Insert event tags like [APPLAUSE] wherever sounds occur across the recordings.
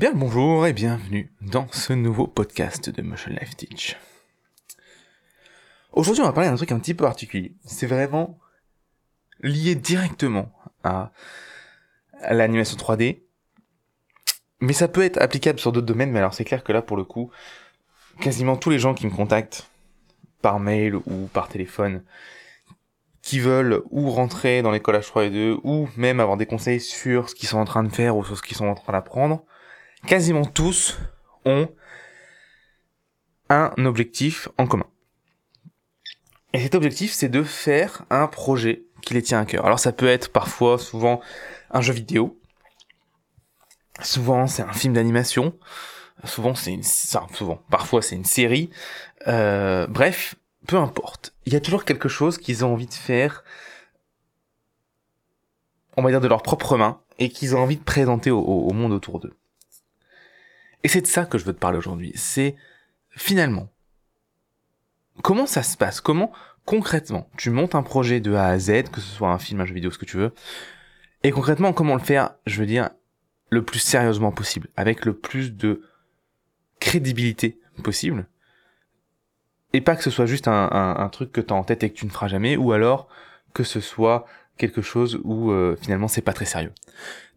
Bien le bonjour et bienvenue dans ce nouveau podcast de Motion Life Teach. Aujourd'hui on va parler d'un truc un petit peu particulier. C'est vraiment lié directement à, l'animation 3D. Mais ça peut être applicable sur d'autres domaines, mais alors c'est clair que là pour le coup, quasiment tous les gens qui me contactent par mail ou par téléphone, qui veulent ou rentrer dans l'école H3 et 2 ou même avoir des conseils sur ce qu'ils sont en train de faire ou sur ce qu'ils sont en train d'apprendre, quasiment tous ont un objectif en commun. Et cet objectif, c'est de faire un projet qui les tient à cœur. Alors ça peut être parfois, souvent, un jeu vidéo. Souvent, c'est un film d'animation. Souvent, c'est une... souvent, parfois, c'est une série. Euh, bref, peu importe. Il y a toujours quelque chose qu'ils ont envie de faire, on va dire de leurs propres mains, et qu'ils ont envie de présenter au monde autour d'eux. Et c'est de ça que je veux te parler aujourd'hui. C'est finalement, comment ça se passe? Comment concrètement tu montes un projet de A à Z, que ce soit un film, un jeu vidéo, ce que tu veux, et concrètement comment le faire, je veux dire, le plus sérieusement possible, avec le plus de crédibilité possible, et pas que ce soit juste un, truc que tu as en tête et que tu ne feras jamais, ou alors que ce soit quelque chose où euh, finalement c'est pas très sérieux.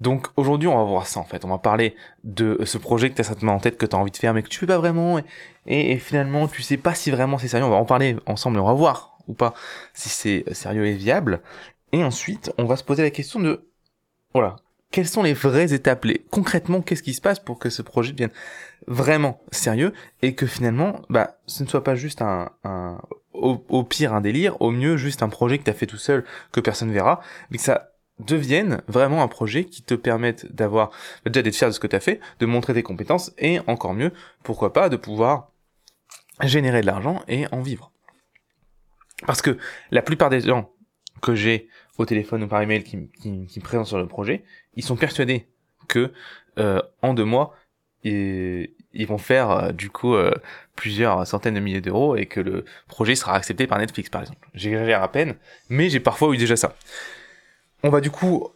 Donc aujourd'hui on va voir ça en fait, on va parler de ce projet que tu as certainement en tête que tu envie de faire mais que tu fais pas vraiment et, finalement tu sais pas si vraiment c'est sérieux, on va en parler ensemble et on va voir ou pas si c'est sérieux et viable. Et ensuite on va se poser la question de voilà, quelles sont les vraies étapes? Les... Concrètement, qu'est-ce qui se passe pour que ce projet devienne vraiment sérieux et que finalement, bah, ce ne soit pas juste un, un au, pire un délire, au mieux juste un projet que tu as fait tout seul que personne verra, mais que ça devienne vraiment un projet qui te permette d'avoir déjà d'être fier de ce que tu as fait, de montrer tes compétences et encore mieux, pourquoi pas, de pouvoir générer de l'argent et en vivre. Parce que la plupart des gens que j'ai au téléphone ou par email qui, qui, me présentent sur le projet, ils sont persuadés que euh, en deux mois, ils vont faire euh, du coup euh, plusieurs centaines de milliers d'euros et que le projet sera accepté par Netflix par exemple. J'exagère à peine, mais j'ai parfois eu déjà ça. On va du coup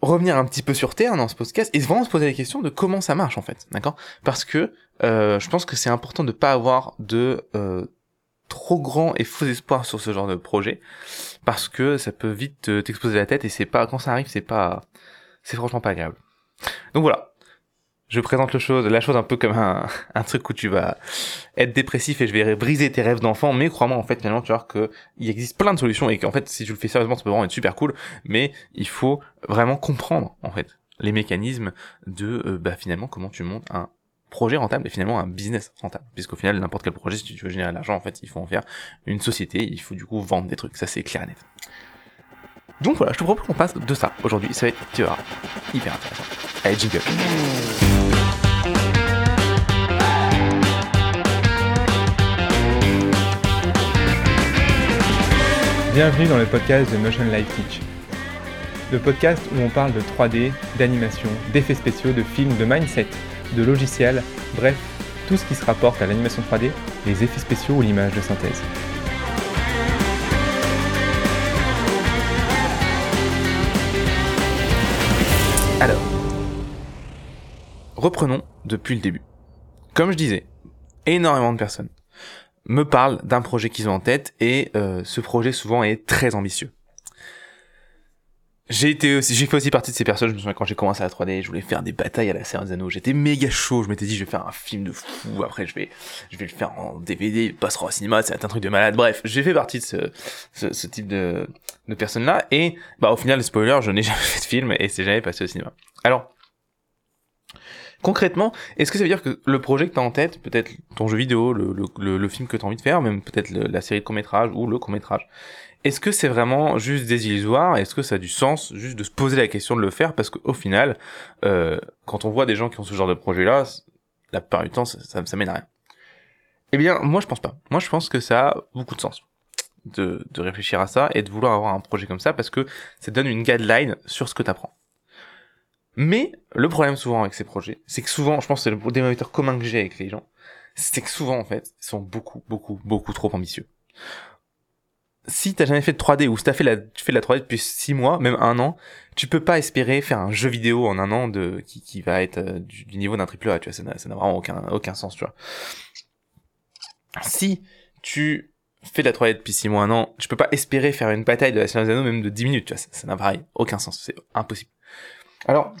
revenir un petit peu sur terre dans ce podcast et vraiment se poser la question de comment ça marche en fait, d'accord? Parce que euh, je pense que c'est important de pas avoir de euh, trop grand et faux espoirs sur ce genre de projet parce que ça peut vite t'exploser la tête et c'est pas quand ça arrive c'est pas c'est franchement pas agréable. Donc voilà, je présente le chose, la chose un peu comme un, un, truc où tu vas être dépressif et je vais briser tes rêves d'enfant, mais crois-moi, en fait, finalement, tu vois que il existe plein de solutions et qu'en fait, si tu le fais sérieusement, ça peut vraiment être super cool, mais il faut vraiment comprendre, en fait, les mécanismes de, euh, bah, finalement, comment tu montes un projet rentable et finalement un business rentable. Puisqu'au final, n'importe quel projet, si tu veux générer de l'argent, en fait, il faut en faire une société, il faut du coup vendre des trucs, ça c'est clair et net. Donc voilà, je te propose qu'on passe de ça aujourd'hui, ça va être, hyper intéressant. Allez, jingle. Bienvenue dans le podcast de Motion Life Teach. Le podcast où on parle de 3D, d'animation, d'effets spéciaux, de films, de mindset, de logiciels, bref, tout ce qui se rapporte à l'animation 3D, les effets spéciaux ou l'image de synthèse. Alors, reprenons depuis le début. Comme je disais, énormément de personnes me parlent d'un projet qu'ils ont en tête et euh, ce projet souvent est très ambitieux. J'ai été aussi, j'ai fait aussi partie de ces personnes. Je me souviens quand j'ai commencé à la 3D, je voulais faire des batailles à la série des Anneaux. J'étais méga chaud. Je m'étais dit, je vais faire un film de fou. Après, je vais, je vais le faire en DVD, il passera au cinéma. C'est un truc de malade. Bref, j'ai fait partie de ce, ce, ce type de, de personnes-là. Et, bah, au final, spoiler, je n'ai [LAUGHS] jamais fait de film et c'est jamais passé au cinéma. Alors, Concrètement, est-ce que ça veut dire que le projet que tu en tête, peut-être ton jeu vidéo, le, film que tu as envie de faire, même peut-être la série de court-métrage ou le court-métrage, est-ce que c'est vraiment juste des illusoires? Est-ce que ça a du sens juste de se poser la question de le faire? Parce qu'au final, euh, quand on voit des gens qui ont ce genre de projet-là, la plupart du temps, ça, ça, mène à rien. Eh bien, moi je pense pas. Moi je pense que ça a beaucoup de sens de, de réfléchir à ça et de vouloir avoir un projet comme ça parce que ça donne une guideline sur ce que tu apprends. Mais le problème souvent avec ces projets, c'est que souvent, je pense que c'est le dénominateur commun que j'ai avec les gens, c'est que souvent en fait, ils sont beaucoup, beaucoup, beaucoup trop ambitieux. si t'as jamais fait de 3D ou si t'as fait la, tu fais de la 3D depuis 6 mois, même un an, tu peux pas espérer faire un jeu vidéo en un an de qui, qui va être euh, du, niveau d'un triple A, tu vois, ça n'a vraiment aucun aucun sens, tu vois. Si tu fais de la 3D depuis 6 mois, un an, tu peux pas espérer faire une bataille de la Seigneur des Anneaux même de 10 minutes, tu vois, ça n'a pareil aucun sens, c'est impossible. Alors,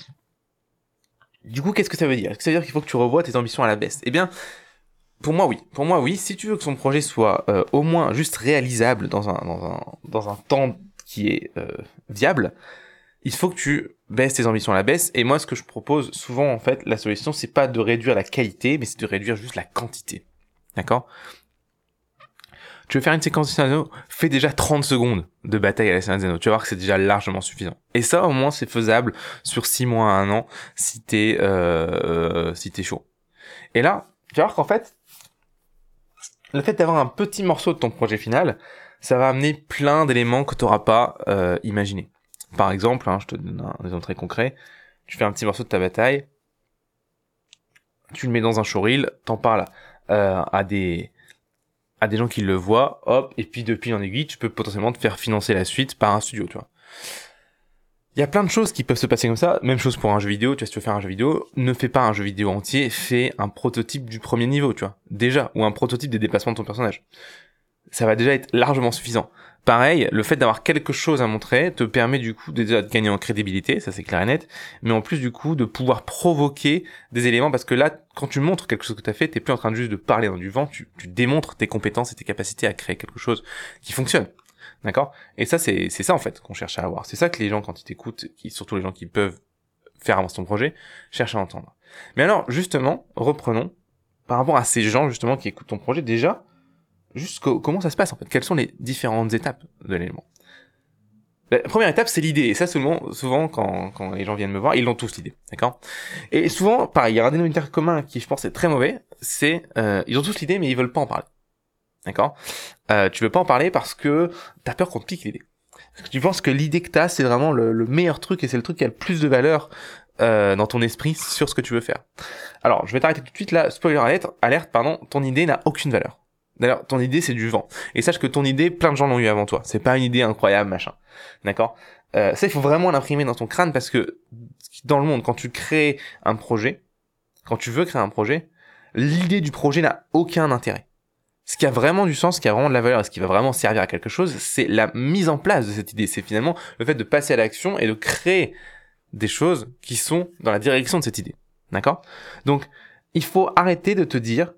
du coup, qu'est-ce que ça veut dire? Est-ce que ça veut dire qu'il faut que tu revoies tes ambitions à la baisse Eh bien, pour moi, oui. Pour moi, oui. Si tu veux que son projet soit euh, au moins juste réalisable dans un, dans un, dans un temps qui est euh, viable, il faut que tu baisses tes ambitions à la baisse. Et moi, ce que je propose souvent, en fait, la solution, c'est pas de réduire la qualité, mais c'est de réduire juste la quantité. D'accord? Tu veux faire une séquence de Anneaux, fais déjà 30 secondes de bataille à la Anneaux. Tu vas voir que c'est déjà largement suffisant. Et ça, au moins, c'est faisable sur 6 mois à un an si t'es euh, si t'es chaud. Et là, tu vas voir qu'en fait, le fait d'avoir un petit morceau de ton projet final, ça va amener plein d'éléments que tu n'auras pas euh, imaginé. Par exemple, hein, je te donne un exemple très concret, tu fais un petit morceau de ta bataille, tu le mets dans un showreel, t'en parles euh, à des à des gens qui le voient, hop, et puis depuis en aiguille, tu peux potentiellement te faire financer la suite par un studio, tu vois. Il y a plein de choses qui peuvent se passer comme ça. Même chose pour un jeu vidéo. Tu vois, si tu veux faire un jeu vidéo, ne fais pas un jeu vidéo entier, fais un prototype du premier niveau, tu vois. Déjà. Ou un prototype des déplacements de ton personnage. Ça va déjà être largement suffisant. Pareil, le fait d'avoir quelque chose à montrer te permet du coup déjà de gagner en crédibilité, ça c'est clair et net, mais en plus du coup de pouvoir provoquer des éléments parce que là, quand tu montres quelque chose que tu as fait, t'es plus en train de juste de parler dans du vent, tu, tu démontres tes compétences et tes capacités à créer quelque chose qui fonctionne. D'accord? Et ça, c'est ça en fait qu'on cherche à avoir. C'est ça que les gens, quand ils t'écoutent, surtout les gens qui peuvent faire avancer ton projet, cherchent à entendre. Mais alors, justement, reprenons, par rapport à ces gens, justement, qui écoutent ton projet, déjà, juste co- comment ça se passe en fait? Quelles sont les différentes étapes de l'élément? La première étape, c'est l'idée. Et ça, souvent, souvent quand, quand les gens viennent me voir, ils l'ont tous l'idée. D'accord? Et souvent, pareil, il y a un dénominateur commun qui, je pense, est très mauvais. C'est, euh, ils ont tous l'idée, mais ils veulent pas en parler. D'accord? Euh, Tu veux pas en parler parce que t'as peur qu'on te pique l'idée. Tu penses que l'idée que t'as, c'est vraiment le, le meilleur truc et c'est le truc qui a le plus de valeur euh, dans ton esprit sur ce que tu veux faire. Alors, je vais t'arrêter tout de suite là. Spoiler alerte, alerte pardon, ton idée n'a aucune valeur. D'ailleurs, ton idée, c'est du vent. Et sache que ton idée, plein de gens l'ont eu avant toi. C'est pas une idée incroyable, machin. D'accord? Euh, Ça, il faut vraiment l'imprimer dans ton crâne parce que dans le monde, quand tu crées un projet, quand tu veux créer un projet, l'idée du projet n'a aucun intérêt. Ce qui a vraiment du sens, ce qui a vraiment de la valeur, ce qui va vraiment servir à quelque chose, c'est la mise en place de cette idée. C'est finalement le fait de passer à l'action et de créer des choses qui sont dans la direction de cette idée. D'accord? Donc, il faut arrêter de te dire,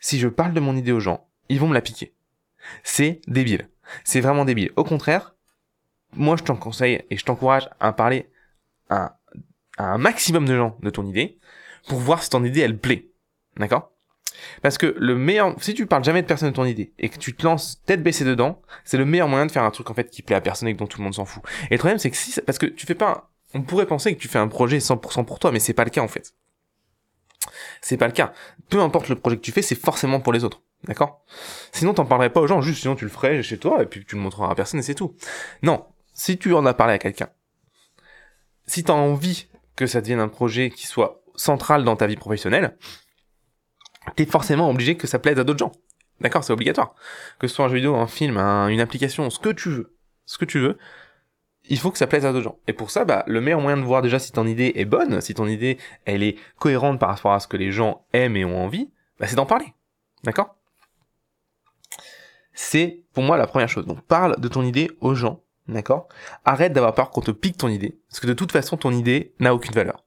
si je parle de mon idée aux gens, ils vont me la piquer. C'est débile. C'est vraiment débile. Au contraire, moi je t'en conseille et je t'encourage à parler à, à un maximum de gens de ton idée pour voir si ton idée elle plaît. D'accord? Parce que le meilleur, si tu parles jamais de personne de ton idée et que tu te lances tête baissée dedans, c'est le meilleur moyen de faire un truc en fait qui plaît à personne et dont tout le monde s'en fout. Et le problème c'est que si, parce que tu fais pas, on pourrait penser que tu fais un projet 100% pour toi, mais c'est pas le cas en fait. C'est pas le cas. Peu importe le projet que tu fais, c'est forcément pour les autres. D'accord? Sinon, t'en parlerais pas aux gens, juste sinon tu le ferais chez toi et puis tu le montreras à personne et c'est tout. Non, si tu en as parlé à quelqu'un, si t'as envie que ça devienne un projet qui soit central dans ta vie professionnelle, t'es forcément obligé que ça plaise à d'autres gens. D'accord? C'est obligatoire. Que ce soit un jeu vidéo, un film, un- une application, ce que tu veux. Ce que tu veux. Il faut que ça plaise à d'autres gens. Et pour ça, bah, le meilleur moyen de voir déjà si ton idée est bonne, si ton idée, elle est cohérente par rapport à ce que les gens aiment et ont envie, bah, c'est d'en parler. D'accord? C'est, pour moi, la première chose. Donc, parle de ton idée aux gens. D'accord? Arrête d'avoir peur qu'on te pique ton idée. Parce que de toute façon, ton idée n'a aucune valeur.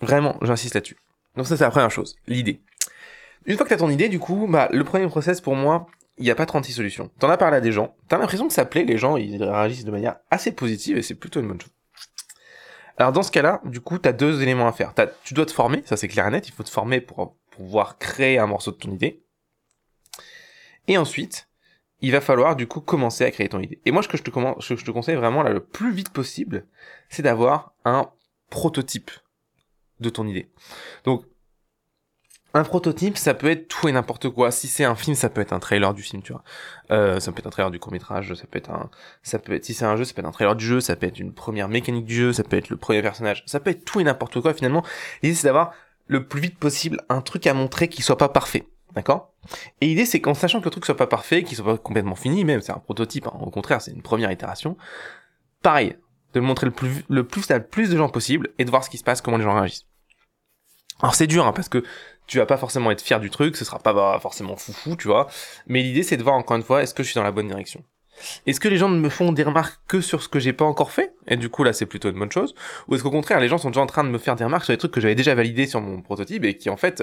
Vraiment, j'insiste là-dessus. Donc ça, c'est la première chose. L'idée. Une fois que t'as ton idée, du coup, bah, le premier process pour moi, il n'y a pas 36 solutions. T'en as parlé à des gens, t'as l'impression que ça plaît, les gens, ils réagissent de manière assez positive et c'est plutôt une bonne chose. Alors dans ce cas-là, du coup, t'as deux éléments à faire. T'as- tu dois te former, ça c'est clair et net, il faut te former pour pouvoir créer un morceau de ton idée. Et ensuite, il va falloir du coup commencer à créer ton idée. Et moi, ce que je te, ce que je te conseille vraiment là le plus vite possible, c'est d'avoir un prototype de ton idée. Donc, un prototype, ça peut être tout et n'importe quoi. Si c'est un film, ça peut être un trailer du film, tu vois. Euh, ça peut être un trailer du court métrage, ça peut être un, ça peut être, si c'est un jeu, ça peut être un trailer du jeu, ça peut être une première mécanique du jeu, ça peut être le premier personnage, ça peut être tout et n'importe quoi finalement. L'idée c'est d'avoir le plus vite possible un truc à montrer qui soit pas parfait, d'accord? Et l'idée, c'est qu'en sachant que le truc soit pas parfait, qu'il soit pas complètement fini, même c'est un prototype, hein, au contraire, c'est une première itération, pareil, de le montrer le plus, le plus à le plus de gens possible et de voir ce qui se passe, comment les gens réagissent. Alors c'est dur, hein, parce que tu vas pas forcément être fier du truc, ce sera pas bah, forcément foufou, tu vois. Mais l'idée, c'est de voir encore une fois, est-ce que je suis dans la bonne direction? Est-ce que les gens ne me font des remarques que sur ce que j'ai pas encore fait? Et du coup, là, c'est plutôt une bonne chose. Ou est-ce qu'au contraire, les gens sont déjà en train de me faire des remarques sur des trucs que j'avais déjà validés sur mon prototype et qui, en fait,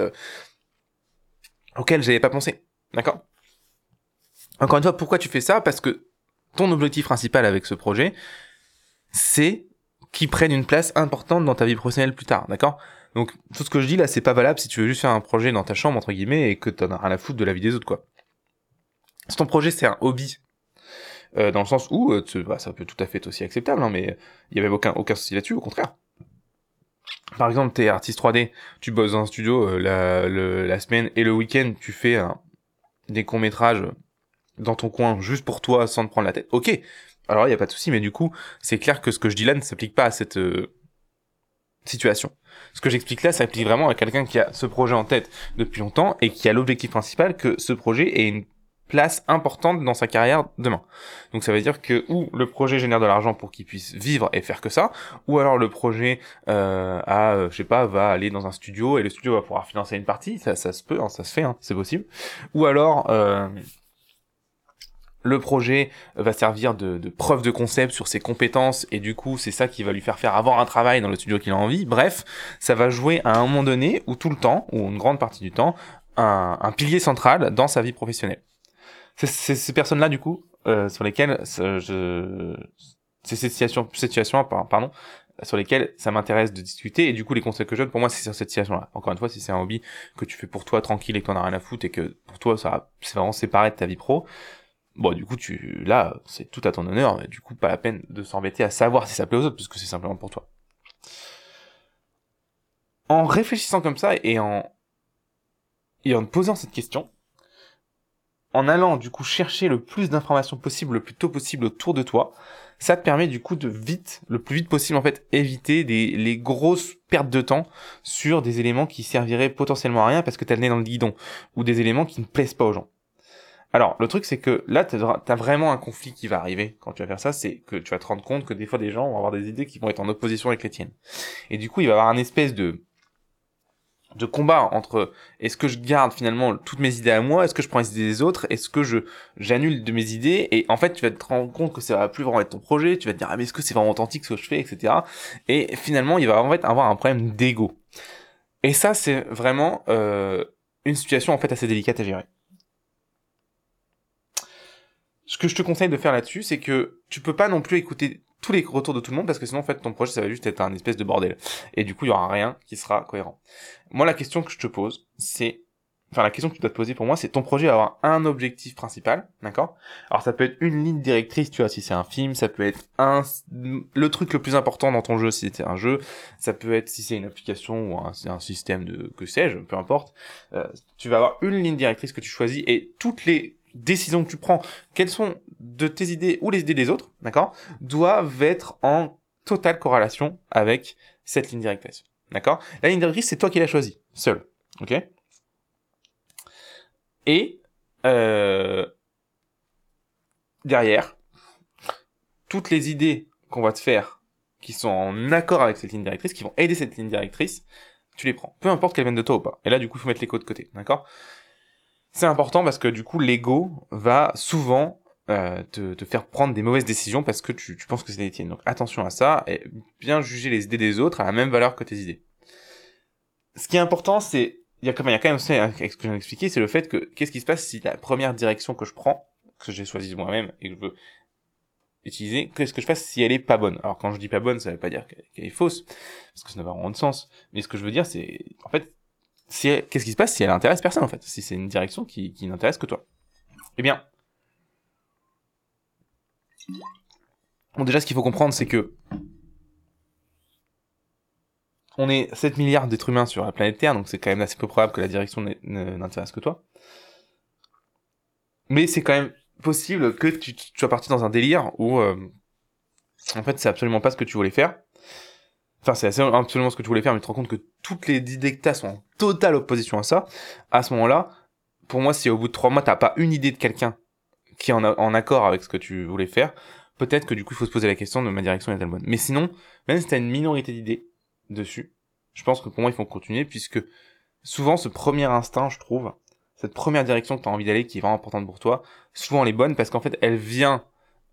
auxquels j'avais pas pensé D'accord? Encore une fois, pourquoi tu fais ça? Parce que ton objectif principal avec ce projet, c'est qu'il prenne une place importante dans ta vie professionnelle plus tard, d'accord? Donc tout ce que je dis là, c'est pas valable si tu veux juste faire un projet dans ta chambre entre guillemets et que t'en as rien à foutre de la vie des autres quoi. Si ton projet c'est un hobby, euh, dans le sens où euh, bah, ça peut tout à fait être aussi acceptable, hein, mais il y avait aucun aucun souci là-dessus, au contraire. Par exemple, t'es artiste 3D, tu bosses dans un studio euh, la, la semaine et le week-end, tu fais des courts métrages dans ton coin juste pour toi sans te prendre la tête. Ok, alors il y a pas de souci, mais du coup, c'est clair que ce que je dis là ne s'applique pas à cette situation. Ce que j'explique là, ça applique vraiment à quelqu'un qui a ce projet en tête depuis longtemps et qui a l'objectif principal que ce projet ait une place importante dans sa carrière demain. Donc ça veut dire que ou le projet génère de l'argent pour qu'il puisse vivre et faire que ça, ou alors le projet euh, a, euh, je sais pas, va aller dans un studio et le studio va pouvoir financer une partie, ça, ça se peut, hein, ça se fait, hein, c'est possible. Ou alors euh, le projet va servir de, preuve de concept sur ses compétences et du coup c'est ça qui va lui faire faire avoir un travail dans le studio qu'il a envie. Bref, ça va jouer à un moment donné ou tout le temps ou une grande partie du temps un, pilier central dans sa vie professionnelle. C'est ces personnes-là du coup euh, sur lesquelles je c'est cette situation, situation pardon sur lesquelles ça m'intéresse de discuter et du coup les conseils que je donne pour moi c'est sur cette situation là encore une fois si c'est un hobby que tu fais pour toi tranquille et que t'en as rien à foutre et que pour toi ça c'est vraiment séparé de ta vie pro Bon, du coup, tu, là, c'est tout à ton honneur, mais du coup, pas la peine de s'embêter à savoir si ça plaît aux autres, puisque c'est simplement pour toi. En réfléchissant comme ça et en, et en posant cette question, en allant, du coup, chercher le plus d'informations possible, le plus tôt possible autour de toi, ça te permet, du coup, de vite, le plus vite possible, en fait, éviter des, les grosses pertes de temps sur des éléments qui serviraient potentiellement à rien parce que t'as le nez dans le guidon, ou des éléments qui ne plaisent pas aux gens. Alors, le truc, c'est que là, tu as vraiment un conflit qui va arriver quand tu vas faire ça, c'est que tu vas te rendre compte que des fois, des gens vont avoir des idées qui vont être en opposition avec les tiennes. Et du coup, il va y avoir un espèce de de combat entre est-ce que je garde finalement toutes mes idées à moi, est-ce que je prends les idées des autres, est-ce que je j'annule de mes idées? Et en fait tu vas te rendre compte que ça va plus vraiment être ton projet, tu vas te dire ah mais est-ce que c'est vraiment authentique ce que je fais? Etc. Et finalement il va en fait avoir un problème d'ego. Et ça c'est vraiment euh, une situation en fait assez délicate à gérer. Ce que je te conseille de faire là-dessus, c'est que tu peux pas non plus écouter tous les retours de tout le monde parce que sinon en fait ton projet ça va juste être un espèce de bordel et du coup il y aura rien qui sera cohérent. Moi la question que je te pose c'est enfin la question que tu dois te poser pour moi c'est ton projet va avoir un objectif principal, d'accord? Alors ça peut être une ligne directrice, tu vois, si c'est un film, ça peut être un le truc le plus important dans ton jeu si c'est un jeu, ça peut être si c'est une application ou un, un système de que sais-je, peu importe. Euh, tu vas avoir une ligne directrice que tu choisis et toutes les décisions que tu prends, quelles sont de tes idées ou les idées des autres, d'accord, doivent être en totale corrélation avec cette ligne directrice. D'accord La ligne directrice, c'est toi qui l'as choisie, seul. Ok Et euh, derrière, toutes les idées qu'on va te faire qui sont en accord avec cette ligne directrice, qui vont aider cette ligne directrice, tu les prends. Peu importe qu'elles viennent de toi ou pas. Et là, du coup, il faut mettre les codes de côté. D'accord c'est important parce que du coup, l'ego va souvent euh, te, te, faire prendre des mauvaises décisions parce que tu, tu penses que c'est les tiennes. Donc attention à ça et bien juger les idées des autres à la même valeur que tes idées. Ce qui est important, c'est il y a quand même, il y a quand même ce que je viens d'expliquer, c'est le fait que qu'est-ce qui se passe si la première direction que je prends, que j'ai choisie moi-même et que je veux utiliser, qu'est-ce que je fasse si elle est pas bonne? Alors quand je dis pas bonne, ça veut pas dire qu'elle est fausse, parce que ça n'a pas vraiment de sens. Mais ce que je veux dire, c'est en fait qu'est-ce qui se passe si elle intéresse personne en fait? Si c'est une direction qui, qui n'intéresse que toi. Eh bien, bon déjà ce qu'il faut comprendre c'est que on est 7 milliards d'êtres humains sur la planète Terre, donc c'est quand même assez peu probable que la direction n'intéresse que toi. Mais c'est quand même possible que tu, sois parti dans un délire où euh, en fait c'est absolument pas ce que tu voulais faire Enfin, c'est absolument ce que tu voulais faire, mais tu te rends compte que toutes les idées que t'as sont en totale opposition à ça. À ce moment-là, pour moi, si au bout de trois mois, t'as pas une idée de quelqu'un qui est en, accord avec ce que tu voulais faire, peut-être que du coup, il faut se poser la question de ma direction est-elle bonne. Mais sinon, même si t'as une minorité d'idées dessus, je pense que pour moi, il faut continuer puisque souvent, ce premier instinct, je trouve, cette première direction que tu as envie d'aller qui est vraiment importante pour toi, souvent elle est bonne parce qu'en fait, elle vient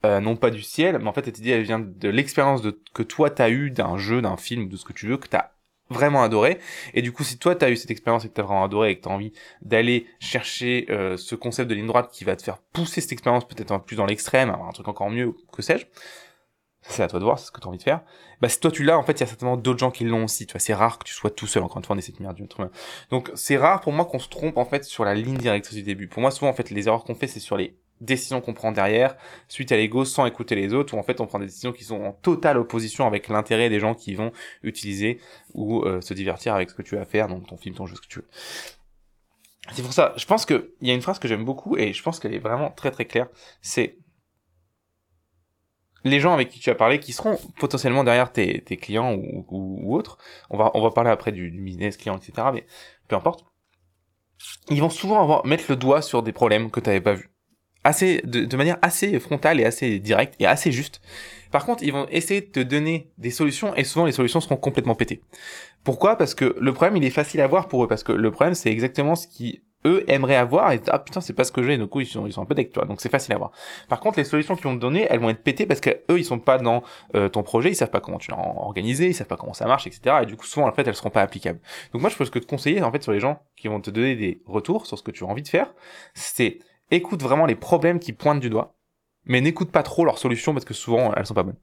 euh, non pas du ciel, mais en fait, elle, dit, elle vient de l'expérience que toi, t'as eu d'un jeu, d'un film, de ce que tu veux, que t'as vraiment adoré. Et du coup, si toi, t'as eu cette expérience et que t'as vraiment adoré et que t'as envie d'aller chercher euh, ce concept de ligne droite qui va te faire pousser cette expérience peut-être un peu plus dans l'extrême, un truc encore mieux, que sais-je, c'est à toi de voir, c'est ce que tu as envie de faire. Bah, si toi tu l'as, en fait, il y a certainement d'autres gens qui l'ont aussi. Tu vois, c'est rare que tu sois tout seul. Encore une fois, on essaie de merde du Donc, c'est rare pour moi qu'on se trompe, en fait, sur la ligne directrice du début. Pour moi, souvent, en fait, les erreurs qu'on fait, c'est sur les décisions qu'on prend derrière, suite à l'ego, sans écouter les autres, où en fait, on prend des décisions qui sont en totale opposition avec l'intérêt des gens qui vont utiliser ou euh, se divertir avec ce que tu vas faire, donc ton film, ton jeu, ce que tu veux. C'est pour ça, je pense que il y a une phrase que j'aime beaucoup et je pense qu'elle est vraiment très très claire. C'est les gens avec qui tu as parlé, qui seront potentiellement derrière tes, tes clients ou, ou, autres, on va, on va parler après du, du, business client, etc. Mais peu importe. Ils vont souvent avoir, mettre le doigt sur des problèmes que tu n'avais pas vus. De, manière assez frontale et assez directe et assez juste. Par contre, ils vont essayer de te donner des solutions et souvent les solutions seront complètement pétées. Pourquoi? Parce que le problème, il est facile à voir pour eux. Parce que le problème, c'est exactement ce qui eux aimeraient avoir et ah putain c'est pas ce que j'ai donc ils sont ils sont un peu deck tu donc c'est facile à voir par contre les solutions qu'ils vont te donner elles vont être pétées parce que eux ils sont pas dans euh, ton projet ils savent pas comment tu l'as organisé ils savent pas comment ça marche etc et du coup souvent en fait elles seront pas applicables donc moi je peux que te conseiller en fait sur les gens qui vont te donner des retours sur ce que tu as envie de faire c'est écoute vraiment les problèmes qui pointent du doigt mais n'écoute pas trop leurs solutions parce que souvent elles sont pas bonnes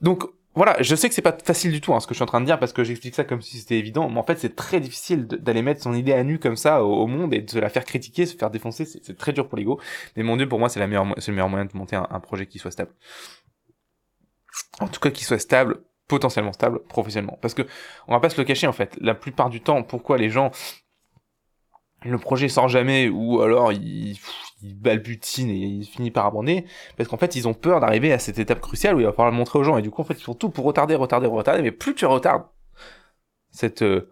donc voilà, je sais que c'est pas facile du tout hein, ce que je suis en train de dire parce que j'explique ça comme si c'était évident, mais en fait c'est très difficile d'aller mettre son idée à nu comme ça au, monde et de se la faire critiquer, se faire défoncer, c'est très dur pour l'ego. Mais mon dieu, pour moi c'est le meilleur moyen de monter un, un, projet qui soit stable. En tout cas, qui soit stable, potentiellement stable, professionnellement. Parce que on va pas se le cacher en fait. La plupart du temps, pourquoi les gens le projet sort jamais ou alors il, il balbutine et il finit par abandonner parce qu'en fait ils ont peur d'arriver à cette étape cruciale où il va falloir le montrer aux gens. Et du coup en fait ils font tout pour retarder retarder retarder. Mais plus tu retardes cette euh,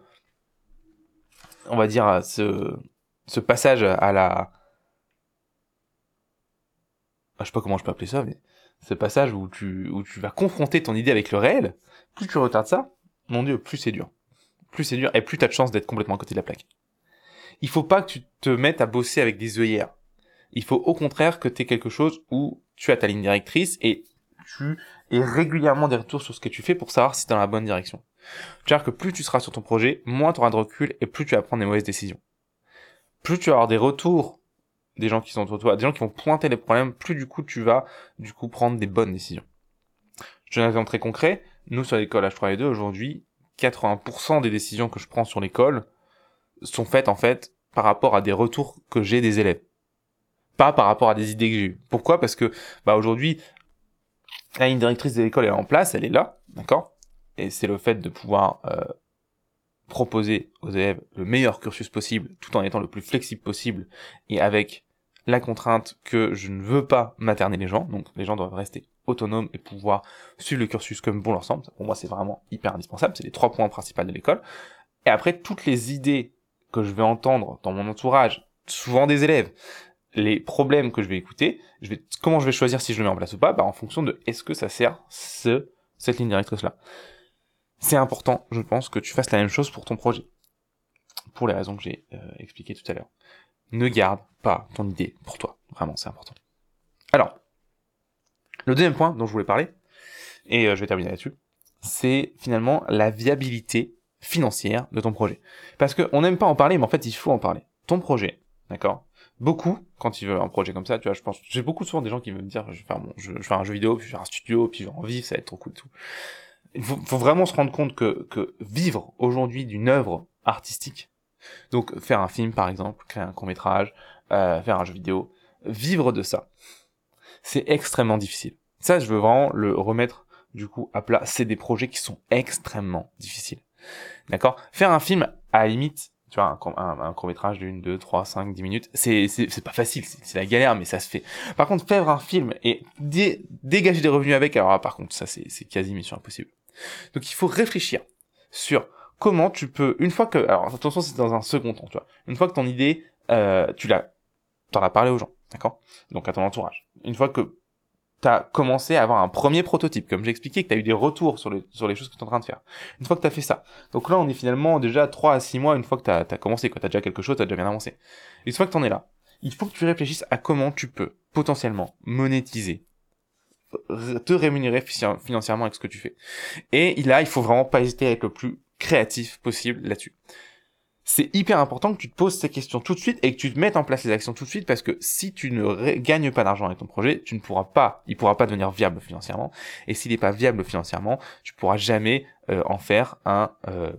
on va dire ce passage à la je sais pas comment je peux appeler ça mais ce passage où tu où tu vas confronter ton idée avec le réel plus tu retardes ça mon dieu plus c'est dur. Plus c'est dur et plus t'as de chance d'être complètement à côté de la plaque il faut pas que tu te mettes à bosser avec des œillères il faut au contraire que tu aies quelque chose où tu as ta ligne directrice et tu aies régulièrement des retours sur ce que tu fais pour savoir si tu es dans la bonne direction. C'est-à-dire que plus tu seras sur ton projet, moins tu auras de recul et plus tu vas prendre des mauvaises décisions. Plus tu vas avoir des retours des gens qui sont autour de toi, des gens qui vont pointer les problèmes, plus du coup tu vas du coup prendre des bonnes décisions. Je donne un exemple très concret. Nous sur l'école H3 et 2 aujourd'hui, 80% des décisions que je prends sur l'école sont faites en fait par rapport à des retours que j'ai des élèves pas par rapport à des idées que j'ai. Pourquoi? Parce que bah aujourd'hui, la ligne directrice de l'école est en place, elle est là, d'accord? Et c'est le fait de pouvoir euh, proposer aux élèves le meilleur cursus possible, tout en étant le plus flexible possible, et avec la contrainte que je ne veux pas materner les gens, donc les gens doivent rester autonomes et pouvoir suivre le cursus comme bon leur semble. Pour moi, c'est vraiment hyper indispensable. C'est les trois points principaux de l'école. Et après, toutes les idées que je vais entendre dans mon entourage, souvent des élèves, les problèmes que je vais écouter, comment je vais choisir si je le mets en place ou pas, bah, en fonction de est-ce que ça sert ce, cette ligne directrice là. C'est important, je pense, que tu fasses la même chose pour ton projet. Pour les raisons que j'ai euh, expliquées tout à l'heure. Ne garde pas ton idée pour toi. Vraiment, c'est important. Alors, le deuxième point dont je voulais parler, et euh, je vais terminer là-dessus, c'est finalement la viabilité financière de ton projet. Parce qu'on n'aime pas en parler, mais en fait, il faut en parler. Ton projet, d'accord? Beaucoup quand ils veulent un projet comme ça tu vois je pense j'ai beaucoup souvent des gens qui me dire je vais faire je, je vais faire un jeu vidéo puis je vais faire un studio puis je vais en vivre ça va être trop cool tout. Il faut, faut vraiment se rendre compte que que vivre aujourd'hui d'une œuvre artistique donc faire un film par exemple créer un court métrage euh, faire un jeu vidéo vivre de ça c'est extrêmement difficile. Ça je veux vraiment le remettre du coup à plat. C'est des projets qui sont extrêmement difficiles d'accord? Faire un film à la limite tu vois, un, court métrage d'une, deux, trois, cinq, dix minutes, c'est, c'est, pas facile, c'est, la galère, mais ça se fait. Par contre, faire un film et dégager des revenus avec, alors par contre, ça c'est, c'est quasi mission impossible. Donc il faut réfléchir sur comment tu peux, une fois que, alors attention, c'est dans un second temps, tu vois, une fois que ton idée, euh, tu l'as, t'en as parlé aux gens, d'accord? Donc à ton entourage. Une fois que tu as commencé à avoir un premier prototype, comme j'ai expliqué, que tu as eu des retours sur, les choses que tu en train de faire. Une fois que tu as fait ça. Donc là, on est finalement déjà 3 à 6 mois une fois que tu as, commencé, quoi. Tu as déjà quelque chose, tu as déjà bien avancé. Une fois que tu en es là, il faut que tu réfléchisses à comment tu peux potentiellement monétiser, te rémunérer financièrement avec ce que tu fais. Et là, il faut vraiment pas hésiter à être le plus créatif possible là-dessus c'est hyper important que tu te poses ces questions tout de suite et que tu te mettes en place les actions tout de suite parce que si tu ne gagnes pas d'argent avec ton projet, tu ne pourras pas, il pourra pas devenir viable financièrement. Et s'il n'est pas viable financièrement, tu pourras jamais euh, en faire un euh,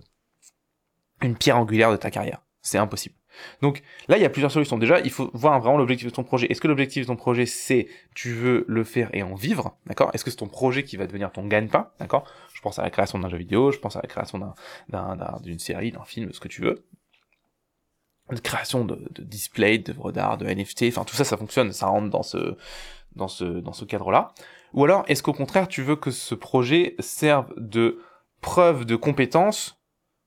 une pierre angulaire de ta carrière. C'est impossible. Donc là, il y a plusieurs solutions. Déjà, il faut voir vraiment l'objectif de ton projet. Est-ce que l'objectif de ton projet, c'est tu veux le faire et en vivre, d'accord? Est-ce que c'est ton projet qui va devenir ton gagne-pain, d'accord? Je pense à la création d'un jeu vidéo, je pense à la création d'une série, d'un film, ce que tu veux. De création de, de display, d'œuvres d'art, de NFT, enfin tout ça, ça fonctionne, ça rentre dans ce dans ce dans ce cadre-là. Ou alors, est-ce qu'au contraire, tu veux que ce projet serve de preuve de compétence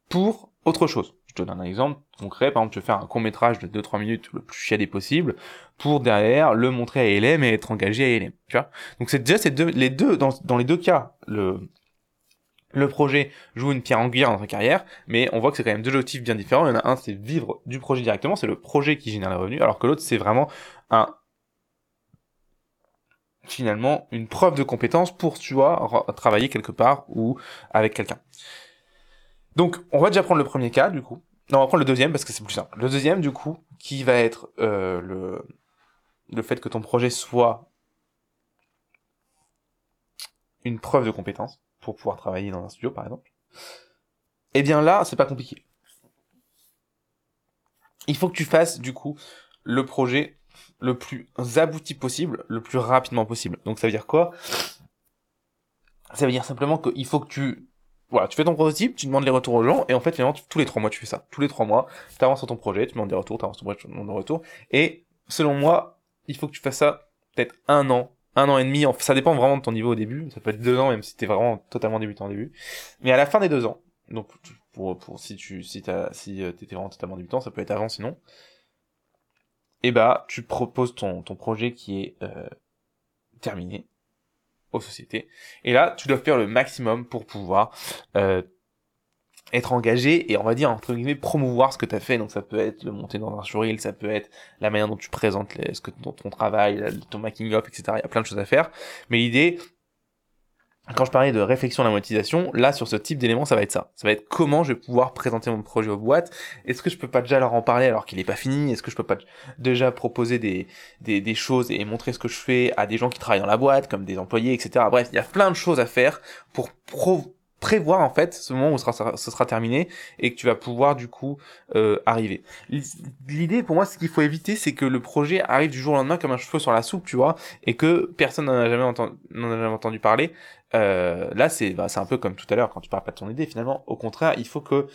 pour autre chose? Te donne un exemple concret, par exemple, tu veux faire un court métrage de 2-3 minutes le plus chiadé possible pour derrière le montrer à LM et être engagé à LM, tu vois. Donc c'est déjà ces deux, les deux, dans, dans les deux cas, le, le projet joue une pierre angulaire dans ta carrière, mais on voit que c'est quand même deux objectifs bien différents. Il y en a un, c'est vivre du projet directement, c'est le projet qui génère les revenus, alors que l'autre, c'est vraiment un finalement une preuve de compétence pour tu vois travailler quelque part ou avec quelqu'un. Donc, on va déjà prendre le premier cas, du coup. Non, on va prendre le deuxième parce que c'est plus simple. Le deuxième, du coup, qui va être euh, le, le fait que ton projet soit une preuve de compétence pour pouvoir travailler dans un studio, par exemple. Eh bien là, c'est pas compliqué. Il faut que tu fasses, du coup, le projet le plus abouti possible, le plus rapidement possible. Donc ça veut dire quoi? Ça veut dire simplement qu'il faut que tu voilà, tu fais ton prototype, tu demandes les retours aux gens, et en fait, finalement, tous les trois mois, tu fais ça. Tous les trois mois, tu avances sur ton projet, tu demandes des retours, tu avances sur ton projet, tu demandes des retours. Et selon moi, il faut que tu fasses ça peut-être un an, un an et demi. Ça dépend vraiment de ton niveau au début. Ça peut être deux ans, même si t'es vraiment totalement débutant au début. Mais à la fin des deux ans, donc pour, pour si tu si t'as si euh, t'étais vraiment totalement débutant, ça peut être avant sinon. Et eh bah, tu proposes ton ton projet qui est euh, terminé aux sociétés. Et là, tu dois faire le maximum pour pouvoir euh, être engagé et on va dire entre guillemets promouvoir ce que tu as fait. Donc ça peut être le monter dans un showreel ça peut être la manière dont tu présentes les, ce que ton, ton travail ton making up etc il y a plein de choses à faire. Mais l'idée quand je parlais de réflexion à la monétisation, là sur ce type d'élément, ça va être ça. Ça va être comment je vais pouvoir présenter mon projet aux boîtes. Est-ce que je peux pas déjà leur en parler alors qu'il est pas fini? Est-ce que je peux pas déjà proposer des, des, des, choses et montrer ce que je fais à des gens qui travaillent dans la boîte, comme des employés, etc. Bref, il y a plein de choses à faire pour pro prévoir en fait ce moment où ce sera, sera terminé et que tu vas pouvoir du coup euh, arriver. L'idée pour moi, ce qu'il faut éviter, c'est que le projet arrive du jour au lendemain comme un cheveu sur la soupe, tu vois, et que personne n'en a jamais entendu, a jamais entendu parler. Euh, là, c'est bah, c'est un peu comme tout à l'heure quand tu parles pas de ton idée. Finalement, au contraire, il faut que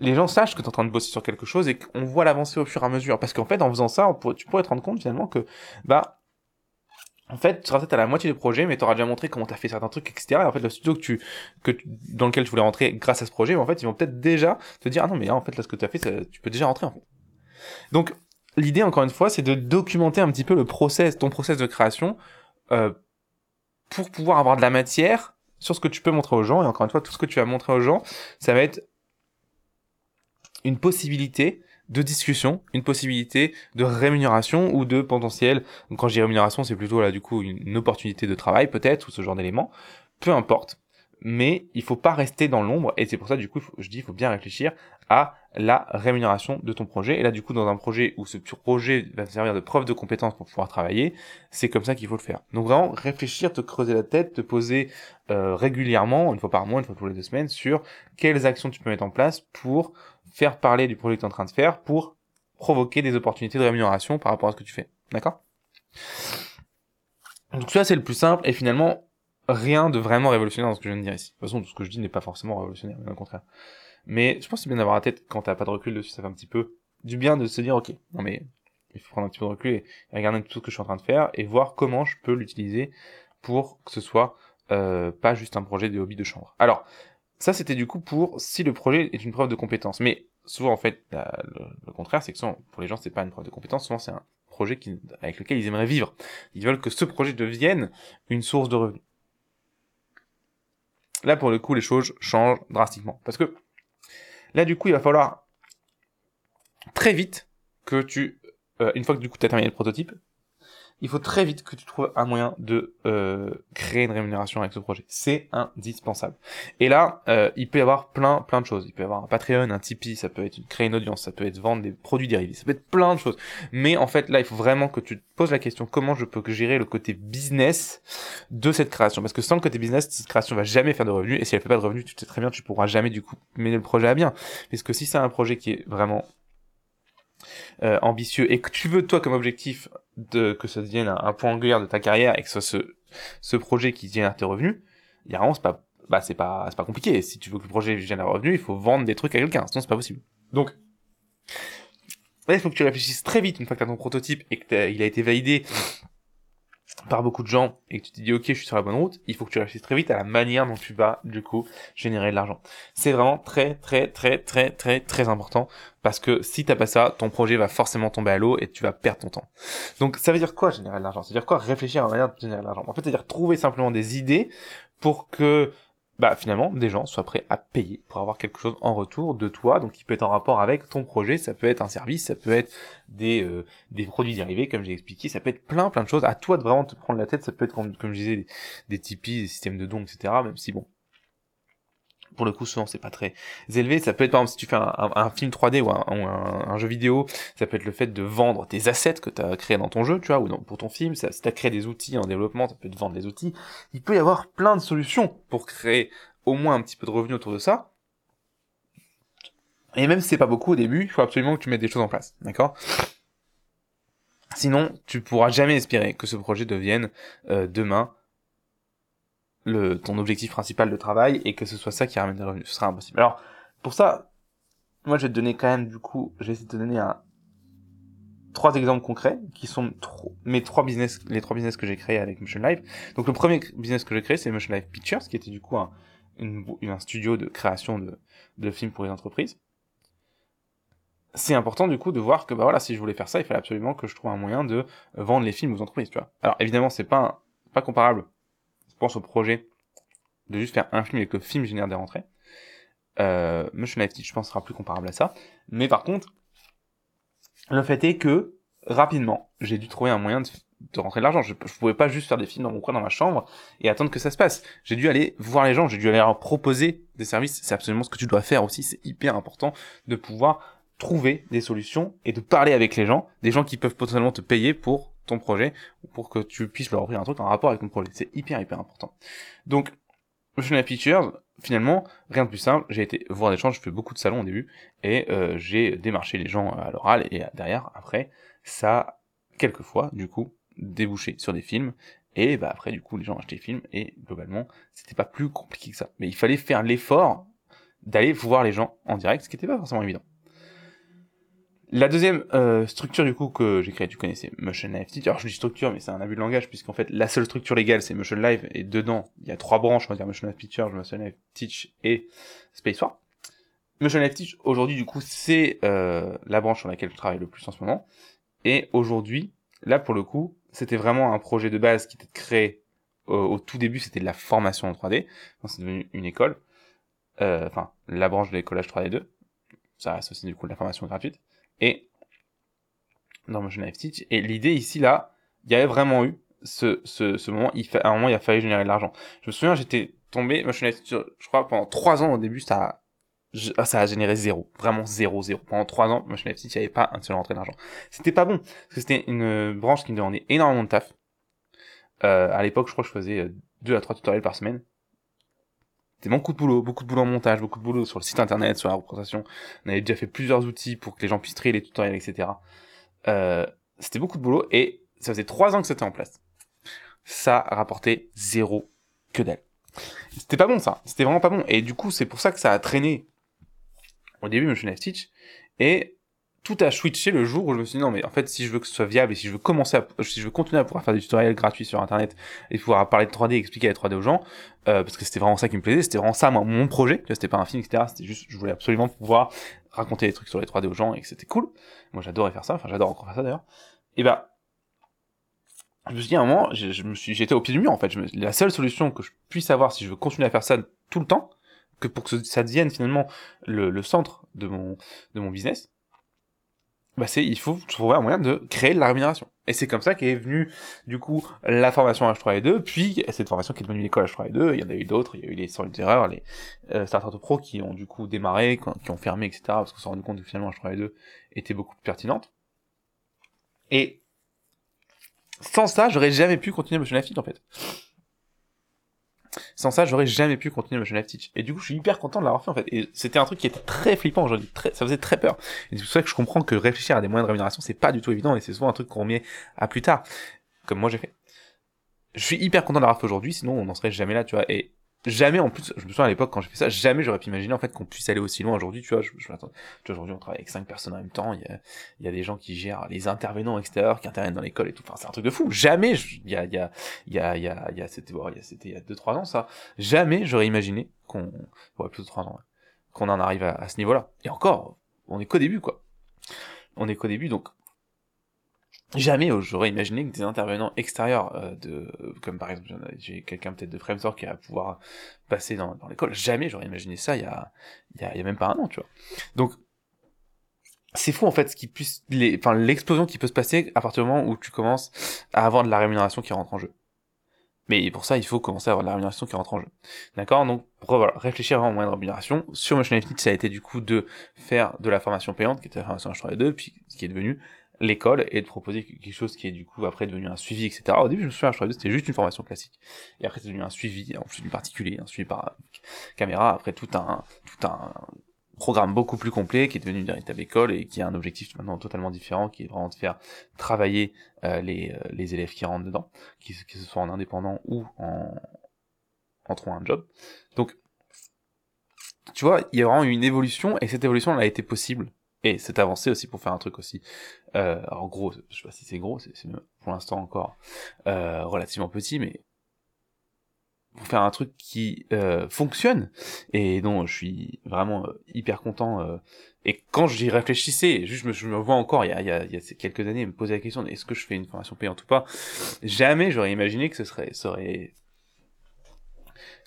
les gens sachent que tu es en train de bosser sur quelque chose et qu'on voit l'avancée au fur et à mesure. Parce qu'en fait, en faisant ça, tu pourrais te rendre compte finalement que bah en fait, tu seras peut-être à la moitié du projet, mais tu auras déjà montré comment tu as fait certains trucs, etc. Et en fait, le studio que tu, que dans lequel tu voulais rentrer grâce à ce projet, en fait, ils vont peut-être déjà te dire, ah non, mais en fait, là, ce que tu as fait, tu peux déjà rentrer, en fait. Donc, l'idée, encore une fois, c'est de documenter un petit peu le process, ton process de création, euh, pour pouvoir avoir de la matière sur ce que tu peux montrer aux gens. Et encore une fois, tout ce que tu vas montrer aux gens, ça va être une possibilité de discussion, une possibilité de rémunération ou de potentiel. Quand je dis rémunération, c'est plutôt là du coup une opportunité de travail peut-être ou ce genre d'éléments. Peu importe. Mais il faut pas rester dans l'ombre et c'est pour ça du coup je dis il faut bien réfléchir à la rémunération de ton projet. Et là du coup dans un projet où ce projet va servir de preuve de compétence pour pouvoir travailler, c'est comme ça qu'il faut le faire. Donc vraiment réfléchir, te creuser la tête, te poser euh, régulièrement, une fois par mois, une fois tous les deux semaines, sur quelles actions tu peux mettre en place pour faire parler du projet que tu es en train de faire pour provoquer des opportunités de rémunération par rapport à ce que tu fais. D'accord? Donc ça c'est le plus simple et finalement rien de vraiment révolutionnaire dans ce que je viens de dire ici. De toute façon tout ce que je dis n'est pas forcément révolutionnaire, mais au contraire. Mais je pense que c'est bien d'avoir la tête quand t'as pas de recul dessus, ça fait un petit peu du bien de se dire ok, non mais il faut prendre un petit peu de recul et regarder tout ce que je suis en train de faire et voir comment je peux l'utiliser pour que ce soit euh, pas juste un projet de hobby de chambre. Alors, ça, c'était du coup pour si le projet est une preuve de compétence. Mais souvent, en fait, le, contraire, c'est que pour les gens, c'est pas une preuve de compétence. Souvent, c'est un projet avec lequel ils aimeraient vivre. Ils veulent que ce projet devienne une source de revenus. Là, pour le coup, les choses changent drastiquement. Parce que là, du coup, il va falloir très vite que tu, euh, une fois que du coup tu as terminé le prototype, il faut très vite que tu trouves un moyen de euh, créer une rémunération avec ce projet. C'est indispensable. Et là, euh, il peut y avoir plein, plein de choses. Il peut y avoir un Patreon, un Tipeee, ça peut être créer une audience, ça peut être vendre des produits dérivés, ça peut être plein de choses. Mais en fait, là, il faut vraiment que tu te poses la question comment je peux gérer le côté business de cette création? Parce que sans le côté business, cette création va jamais faire de revenus. Et si elle fait pas de revenus, tu sais très bien, tu pourras jamais du coup mener le projet à bien. Parce que si c'est un projet qui est vraiment euh, ambitieux et que tu veux toi comme objectif de que ça devienne un, point angulaire de ta carrière et que ce soit ce, ce projet qui génère tes revenus, il y a vraiment c'est pas bah c'est pas c'est pas compliqué. Si tu veux que le projet génère des revenus, il faut vendre des trucs à quelqu'un, sinon c'est pas possible. Donc il faut que tu réfléchisses très vite une fois que tu as ton prototype et que il a été validé par beaucoup de gens et que tu te dis ok je suis sur la bonne route, il faut que tu réfléchisses très vite à la manière dont tu vas du coup générer de l'argent. C'est vraiment très très très très très très important parce que si t'as pas ça, ton projet va forcément tomber à l'eau et tu vas perdre ton temps. Donc ça veut dire quoi générer de l'argent? Ça veut dire quoi réfléchir à la manière de générer de l'argent? En fait, c'est-à-dire trouver simplement des idées pour que bah finalement des gens soient prêts à payer pour avoir quelque chose en retour de toi. Donc qui peut être en rapport avec ton projet. Ça peut être un service ça peut être des euh, des produits dérivés comme j'ai expliqué. Ça peut être plein plein de choses. À toi de vraiment te prendre la tête. Ça peut être comme, comme je disais des, des Tipeee des systèmes de dons etc même si bon pour le coup souvent c'est pas très élevé. Ça peut être par exemple si tu fais un, film 3D ou, un, jeu vidéo ça peut être le fait de vendre tes assets que tu as créés dans ton jeu tu vois ou pour ton film. Si tu as créé des outils en développement ça peut être vendre des outils. Il peut y avoir plein de solutions pour créer au moins un petit peu de revenus autour de ça. Et même si c'est pas beaucoup au début il faut absolument que tu mettes des choses en place d'accord? Sinon, tu pourras jamais espérer que ce projet devienne euh, demain le, ton objectif principal de travail et que ce soit ça qui ramène des revenus. Ce sera impossible. Alors, pour ça, moi, je vais te donner quand même, du coup, j'ai essayé de te donner un, trois exemples concrets qui sont mes trois business, les trois business que j'ai créés avec Motion Live. Donc, le premier business que j'ai créé, c'est Motion Live Pictures, qui était du coup un, un studio de création de, de films pour les entreprises. C'est important du coup de voir que bah voilà si je voulais faire ça il fallait absolument que je trouve un moyen de vendre les films aux entreprises tu vois alors évidemment c'est pas pas comparable pense au projet de juste faire un film et que le film génère des rentrées. Euh, Motion Life Teach, je pense, sera plus comparable à ça. Mais par contre, le fait est que, rapidement, j'ai dû trouver un moyen de, rentrer de l'argent. Je, je pouvais pas juste faire des films dans mon coin, dans ma chambre, et attendre que ça se passe. J'ai dû aller voir les gens, j'ai dû aller leur proposer des services. C'est absolument ce que tu dois faire aussi. C'est hyper important de pouvoir trouver des solutions et de parler avec les gens, des gens qui peuvent potentiellement te payer pour ton projet pour que tu puisses leur offrir un truc en rapport avec ton projet. C'est hyper hyper important. Donc, Motion Features, finalement, rien de plus simple. J'ai été voir des gens, je fais beaucoup de salons au début et euh, j'ai démarché les gens à l'oral et derrière, après, ça, quelquefois, du coup, débouché sur des films et bah après, du coup, les gens achetaient des films et globalement, c'était pas plus compliqué que ça. Mais il fallait faire l'effort d'aller voir les gens en direct, ce qui n'était pas forcément évident. La deuxième euh, structure du coup que j'ai créée, tu connaissais Motion Live Teach. Alors je dis structure, mais c'est un abus de langage puisqu'en fait la seule structure légale c'est Motion Live et dedans il y a trois branches, on va dire Motion Live Teacher, Motion Live Teach et Spacewar. Motion Live Teach aujourd'hui du coup c'est euh, la branche sur laquelle je travaille le plus en ce moment. Et aujourd'hui, là pour le coup, c'était vraiment un projet de base qui était créé au tout début, c'était de la formation en 3D. C'est devenu une école, euh, enfin la branche de l'écolage 3D2. Ça reste aussi du coup de la formation gratuite. Et dans Motion Life Teach. Et l'idée ici, là, il y avait vraiment eu ce, moment, il fait, à un moment, il a fallu générer de l'argent. Je me souviens, j'étais tombé, Motion Life Teach, je crois, pendant trois ans au début, ça a, ça a généré zéro. Vraiment zéro, zéro. Pendant trois ans, Motion Life il n'y avait pas un seul rentrée d'argent. C'était pas bon. Parce que c'était une branche qui me demandait énormément de taf. Euh, à l'époque, je crois que je faisais euh, deux à trois tutoriels par semaine. C'était beaucoup de boulot, beaucoup de boulot en montage, beaucoup de boulot sur le site internet, sur la représentation. On avait déjà fait plusieurs outils pour que les gens puissent trier les tutoriels, etc. Euh, c'était beaucoup de boulot et ça faisait trois ans que c'était en place. Ça rapportait zéro que dalle. C'était pas bon ça, c'était vraiment pas bon. Et du coup, c'est pour ça que ça a traîné au début Life Stitch. Et tout a switché le jour où je me suis dit non mais en fait si je veux que ce soit viable et si je veux commencer à, si je veux continuer à pouvoir faire des tutoriels gratuits sur internet et pouvoir parler de 3D et expliquer la 3D aux gens euh, parce que c'était vraiment ça qui me plaisait c'était vraiment ça moi, mon projet c'était pas un film etc c'était juste je voulais absolument pouvoir raconter des trucs sur les 3D aux gens et que c'était cool. Moi j'adorais faire ça enfin j'adore encore faire ça d'ailleurs. Et bah je me suis dit à un moment je, me suis j'étais au pied du mur en fait. Je la seule solution que je puisse avoir si je veux continuer à faire ça tout le temps que pour que ça devienne finalement le, le centre de mon de mon business bah c'est il faut trouver un moyen de créer de la rémunération. Et c'est comme ça qu'est venue du coup la formation H3 puis cette formation qui est devenue l'école H3 il y en a eu d'autres, il y a eu les sans erreurs, les euh, Pro qui ont du coup démarré, qui ont fermé, etc. parce qu'on s'est rendu compte que finalement H3 était beaucoup plus pertinente. Et sans ça, j'aurais jamais pu continuer Motion Fit en fait. Sans ça, j'aurais jamais pu continuer Motion Life Teach. Et du coup, je suis hyper content de l'avoir fait en fait. Et c'était un truc qui était très flippant aujourd'hui, très, ça faisait très peur. Et c'est pour ça que je comprends que réfléchir à des moyens de rémunération, c'est pas du tout évident et c'est souvent un truc qu'on remet à plus tard, comme moi j'ai fait. Je suis hyper content de l'avoir fait aujourd'hui, sinon on n'en serait jamais là, tu vois. Et jamais en plus je me souviens à l'époque quand j'ai fait ça jamais j'aurais pu imaginer en fait qu'on puisse aller aussi loin. Aujourd'hui tu vois je, je m'attends aujourd'hui on travaille avec cinq personnes en même temps il y a, y a des gens qui gèrent les intervenants extérieurs qui interviennent dans l'école et tout. Enfin c'est un truc de fou. Jamais il y a il y a il y a il y a il y a c'était il y a deux trois ans ça. Jamais j'aurais imaginé qu'on ouais plus de trois ans qu'on en arrive à, à ce niveau là et encore on est qu'au début quoi. On est qu'au début donc jamais j'aurais imaginé que des intervenants extérieurs euh, de comme par exemple j'ai quelqu'un peut-être de Framesource qui va pouvoir passer dans, l'école jamais j'aurais imaginé ça il y a, y a y a même pas un an tu vois donc c'est fou en fait ce qui puisse enfin l'explosion qui peut se passer à partir du moment où tu commences à avoir de la rémunération qui rentre en jeu mais pour ça, il faut commencer à avoir de la rémunération qui rentre en jeu. D'accord? Donc, voilà, réfléchir vraiment au moyen de rémunération. Sur Motion ça a été du coup de faire de la formation payante, qui était la formation H3 puis ce qui est devenu l'école et de proposer quelque chose qui est du coup après devenu un suivi, etc. Au début, je me souviens, je c'était juste une formation classique. Et après, c'est devenu un suivi, en plus du particulier, un suivi par caméra, après tout un, tout un programme beaucoup plus complet qui est devenu une véritable école et qui a un objectif maintenant totalement différent, qui est vraiment de faire travailler euh, les, euh, les élèves qui rentrent dedans, que ce soit en indépendant ou en, en trouvant un job. Donc, tu vois, il y a vraiment une évolution, et cette évolution, elle a été possible et cette avancée aussi pour faire un truc aussi euh, en gros je sais pas si c'est gros c'est pour l'instant encore euh, relativement petit mais pour faire un truc qui euh, fonctionne et dont je suis vraiment euh, hyper content et quand j'y réfléchissais juste je me, vois encore il y a, quelques années me poser la question est-ce que je fais une formation payante ou pas? Jamais j'aurais imaginé que ce serait ça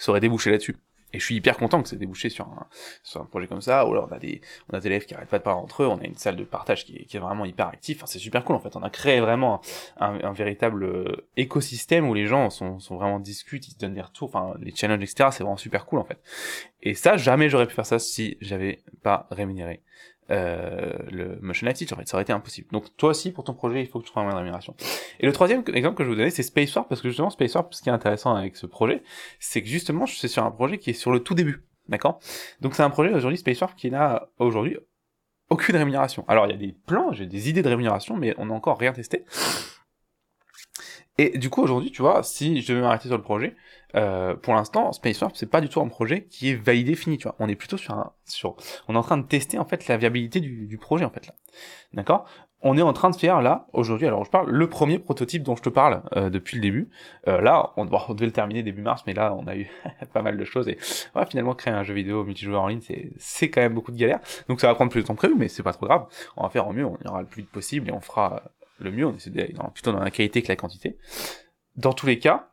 aurait débouché là-dessus et je suis hyper content que ça débouché sur un, sur un projet comme ça, ou alors on a des, on a des élèves qui arrêtent pas de parler entre eux, on a une salle de partage qui est, qui est vraiment hyper active, enfin, c'est super cool en fait, on a créé vraiment un, un, véritable euh, écosystème où les gens sont, sont vraiment discutent, ils se donnent des retours, enfin les challenges etc, c'est vraiment super cool en fait. Et ça, jamais j'aurais pu faire ça si j'avais pas rémunéré euh, le motion light en fait, ça aurait été impossible. Donc toi aussi, pour ton projet, il faut que tu trouves un moyen de rémunération. Et le troisième exemple que je vous donner, c'est Spacewar, parce que justement, Spacewar, ce qui est intéressant avec ce projet, c'est que justement, suis sur un projet qui est sur le tout début, d'accord? Donc c'est un projet aujourd'hui, Spacewar, qui n'a aujourd'hui aucune rémunération. Alors il y a des plans, j'ai des idées de rémunération, mais on n'a encore rien testé. Et du coup, aujourd'hui, tu vois, si je devais m'arrêter sur le projet, euh, pour l'instant, Spacewarp, c'est pas du tout un projet qui est validé, fini, tu vois. On est plutôt sur un, sur, on est en train de tester, en fait, la viabilité du, du projet, en fait, là. D'accord? On est en train de faire, là, aujourd'hui, alors je parle, le premier prototype dont je te parle, euh, depuis le début. Euh, là, on, on, devait le terminer début mars, mais là, on a eu [LAUGHS] pas mal de choses et, ouais, finalement, créer un jeu vidéo multijoueur en ligne, c'est, quand même beaucoup de galère. Donc ça va prendre plus de temps prévu, mais c'est pas trop grave. On va faire au mieux, on ira le plus vite possible et on fera le mieux, on essaie d'aller plutôt dans la qualité que la quantité. Dans tous les cas,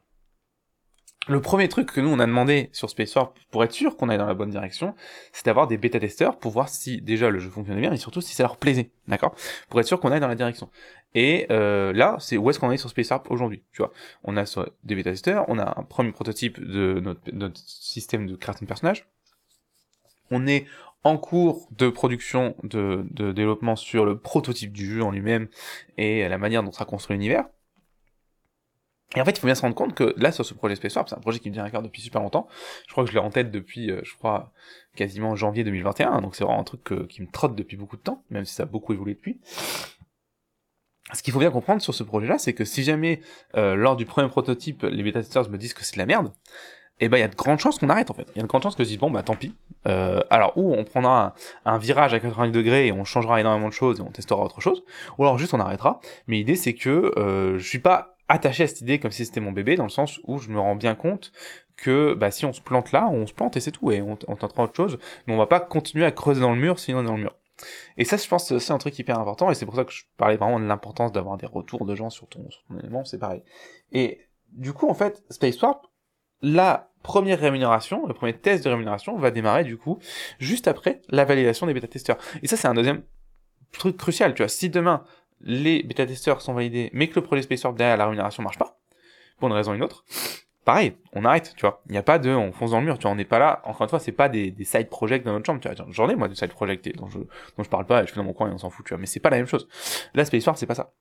le premier truc que nous on a demandé sur Spacewarp pour être sûr qu'on aille dans la bonne direction, c'est d'avoir des bêta-testeurs pour voir si déjà le jeu fonctionnait bien, mais surtout si ça leur plaisait, d'accord? Pour être sûr qu'on aille dans la direction. Et euh, là, c'est où est-ce qu'on est sur Spacewarp aujourd'hui, tu vois? On a des bêta-testeurs, on a un premier prototype de notre, notre système de création de personnages, on est en cours de production, de, de développement sur le prototype du jeu en lui-même et la manière dont sera construit l'univers. Et en fait, il faut bien se rendre compte que là, sur ce projet Space Warp, c'est un projet qui me vient à cœur depuis super longtemps. Je crois que je l'ai en tête depuis, euh, je crois, quasiment janvier 2021. Donc c'est vraiment un truc qui me trotte depuis beaucoup de temps, même si ça a beaucoup évolué depuis. Ce qu'il faut bien comprendre sur ce projet-là, c'est que si jamais, euh, lors du premier prototype, les bêta-testeurs me disent que c'est de la merde, et ben il y a de grandes chances qu'on arrête en fait. Il y a de grandes chances que je dise bon bah tant pis. Euh, alors ou on prendra un, un, virage à 90 degrés et on changera énormément de choses et on testera autre chose, ou alors juste on arrêtera. Mais l'idée c'est que euh, je suis pas attaché à cette idée comme si c'était mon bébé dans le sens où je me rends bien compte que bah si on se plante là, on se plante et c'est tout et on, on tentera autre chose, mais on va pas continuer à creuser dans le mur sinon on est dans le mur. Et ça, je pense, c'est un truc hyper important, et c'est pour ça que je parlais vraiment de l'importance d'avoir des retours de gens sur ton, sur ton élément, c'est pareil. Et du coup, en fait, Space Warp, la première rémunération, le premier test de rémunération va démarrer du coup juste après la validation des bêta-testeurs. Et ça, c'est un deuxième truc crucial, tu vois. Si demain, les bêta-testeurs sont validés, mais que le projet Space Warp derrière la rémunération marche pas, pour une raison ou une autre, pareil, on arrête, tu vois. Il n'y a pas de, on fonce dans le mur, tu vois, on n'est pas là. Encore une fois, c'est pas des, side projects dans notre chambre, tu vois. J'en ai, moi, des side projects dont je, dont je parle pas, je fais dans mon coin et on s'en fout, tu vois. Mais c'est pas la même chose. Là, Space Warp, c'est pas ça.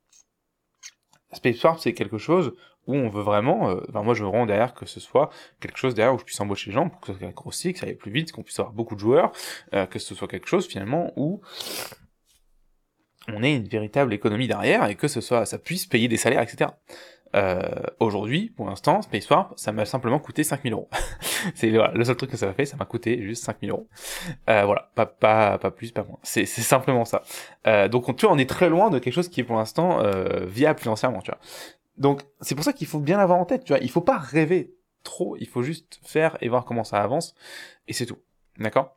Space Warp, c'est quelque chose où on veut vraiment, euh, moi, je veux vraiment derrière que ce soit quelque chose derrière où je puisse embaucher les gens pour que ça grossit, que ça aille plus vite, qu'on puisse avoir beaucoup de joueurs, euh, que ce soit quelque chose, finalement, où on ait une véritable économie derrière et que ce soit, ça puisse payer des salaires, etc. Euh, aujourd'hui, pour l'instant, Space Warp, ça m'a simplement coûté 5000 euros. [LAUGHS] c'est voilà, le seul truc que ça m'a fait, ça m'a coûté juste 5000 euros. Euh, voilà, pas, pas, pas plus, pas moins. C'est, simplement ça. Euh, donc, tu vois, on est très loin de quelque chose qui est pour l'instant euh, viable financièrement, tu vois. Donc, c'est pour ça qu'il faut bien l'avoir en tête, tu vois. Il faut pas rêver trop, il faut juste faire et voir comment ça avance, et c'est tout. D'accord?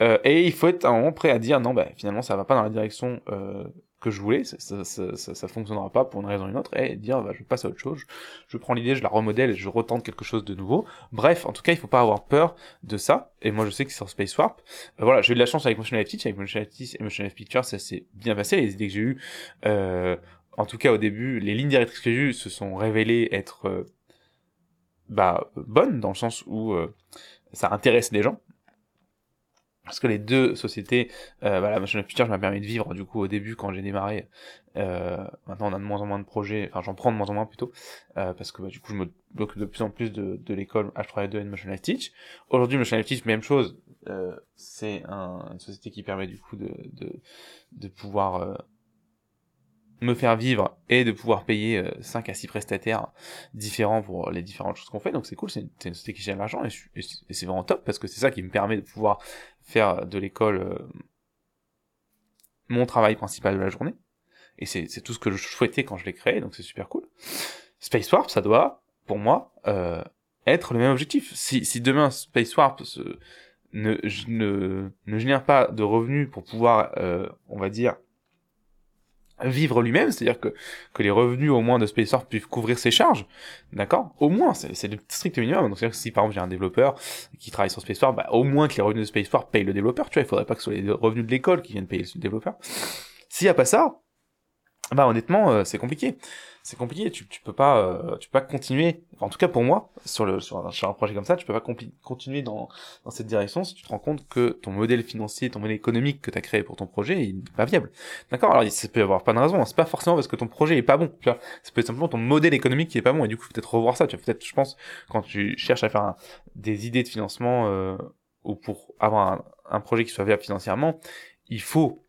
Euh, Et il faut être à un moment prêt à dire, non, bah, finalement, ça va pas dans la direction euh, que je voulais, ça, ça, ça, ça, fonctionnera pas pour une raison ou une autre, et dire bah, je passe à autre chose, je, prends l'idée, je la remodèle je retente quelque chose de nouveau. Bref, en tout cas, il faut pas avoir peur de ça, et moi je sais que sur Space Warp, euh, voilà, j'ai eu de la chance avec Motion Life Teach, avec Motion Life Teach et Motion Life Picture, ça s'est bien passé, les idées que j'ai eues, euh, en tout cas au début, les lignes directrices que j'ai eues se sont révélées être euh, bah, bonnes, dans le sens où euh, ça intéresse les gens, parce que les deux sociétés, euh, la Motion of Picture, je m'a permis de vivre du coup au début quand j'ai démarré. Euh, maintenant, on a de moins en moins de projets, enfin j'en prends de moins en moins plutôt, euh, parce que bah, du coup je me bloque de plus en plus de, de l'école H32 et de Motion Life Teach. Aujourd'hui, Motion Life Teach, même chose, euh, c'est un, une société qui permet du coup de, de, de pouvoir euh, me faire vivre et de pouvoir payer euh, 5 à 6 prestataires différents pour les différentes choses qu'on fait. Donc c'est cool, c'est une, société qui gère l'argent et, c'est vraiment top parce que c'est ça qui me permet de pouvoir faire de l'école euh, mon travail principal de la journée. Et c'est tout ce que je souhaitais quand je l'ai créé, donc c'est super cool. Space Warp, ça doit, pour moi, euh, être le même objectif. Si, si demain Space Warp ne, ne, ne génère pas de revenus pour pouvoir, euh, on va dire, vivre lui-même, c'est-à-dire que, que les revenus au moins de Spaceforce puissent couvrir ses charges, d'accord? Au moins, c'est le strict minimum. Donc c'est-à-dire que si par exemple j'ai un développeur qui travaille sur Spaceforce, bah, au moins que les revenus de Spaceforce payent le développeur, tu vois, il faudrait pas que ce soit les revenus de l'école qui viennent payer le développeur. S'il y a pas ça, bah honnêtement, euh, c'est compliqué c'est compliqué. Tu, tu peux pas, euh, tu peux pas continuer. En tout cas pour moi, sur le sur un, projet comme ça, tu peux pas continuer dans dans cette direction si tu te rends compte que ton modèle financier, ton modèle économique que tu as créé pour ton projet, il n'est pas viable. D'accord? Alors ça peut y avoir pas de raison. Hein. C'est pas forcément parce que ton projet est pas bon. Tu vois Ça peut être simplement ton modèle économique qui est pas bon et du coup peut-être revoir ça. Tu vois peut-être, je pense, quand tu cherches à faire un, des idées de financement euh, ou pour avoir un, un projet qui soit viable financièrement, il faut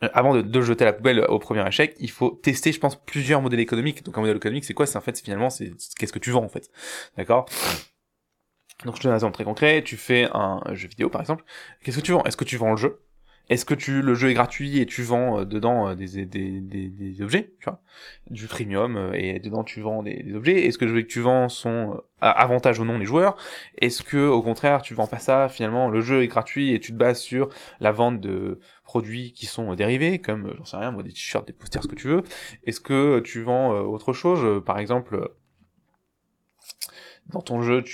avant de, de, jeter la poubelle au premier échec, il faut tester, je pense, plusieurs modèles économiques. Donc un modèle économique, c'est quoi? C'est en fait, finalement, c'est qu'est-ce que tu vends en fait, d'accord? Donc je te donne un exemple très concret. Tu fais un jeu vidéo, par exemple. Qu'est-ce que tu vends? Est-ce que tu vends le jeu? Est-ce que tu le jeu est gratuit et tu vends euh, dedans euh, des, des, des, des, objets, tu vois, du premium euh, et dedans tu vends des, objets. Est-ce que les objets que tu vends sont avantage ou non les joueurs? Est-ce que au contraire tu vends pas ça? Finalement le jeu est gratuit et tu te bases sur la vente de produits qui sont dérivés comme j'en sais rien moi des t-shirts, des posters, ce que tu veux. Est-ce que tu vends autre chose? Par exemple dans ton jeu,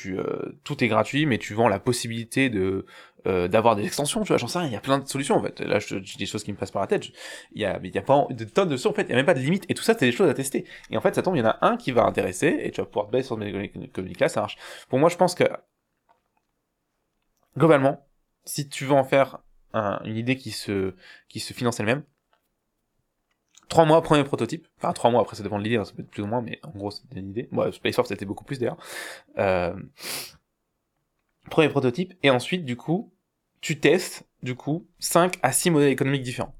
tout est gratuit, mais tu vends la possibilité de euh, d'avoir des extensions, tu vois, j'en sais rien, il y a plein de solutions en fait. Là, je, dis des choses qui me passent par la tête. Il y a, il y a pas de tonnes de choses en fait, il y a même pas de limite. Et tout ça, c'est des choses à tester. Et en fait, ça tombe, il y en a un qui va intéresser et tu vas pouvoir te sur mes communiques là, ça marche. Pour moi, je pense que globalement, si tu veux en faire un, une idée qui se qui se finance elle-même, trois mois premier prototype, enfin trois mois après ça dépend de l'idée, hein, ça peut être plus ou moins, mais en gros c'était une idée. Moi, Space c'était beaucoup plus d'ailleurs. Euh, premier prototype et ensuite du coup tu testes, du coup, 5 à 6 modèles économiques différents.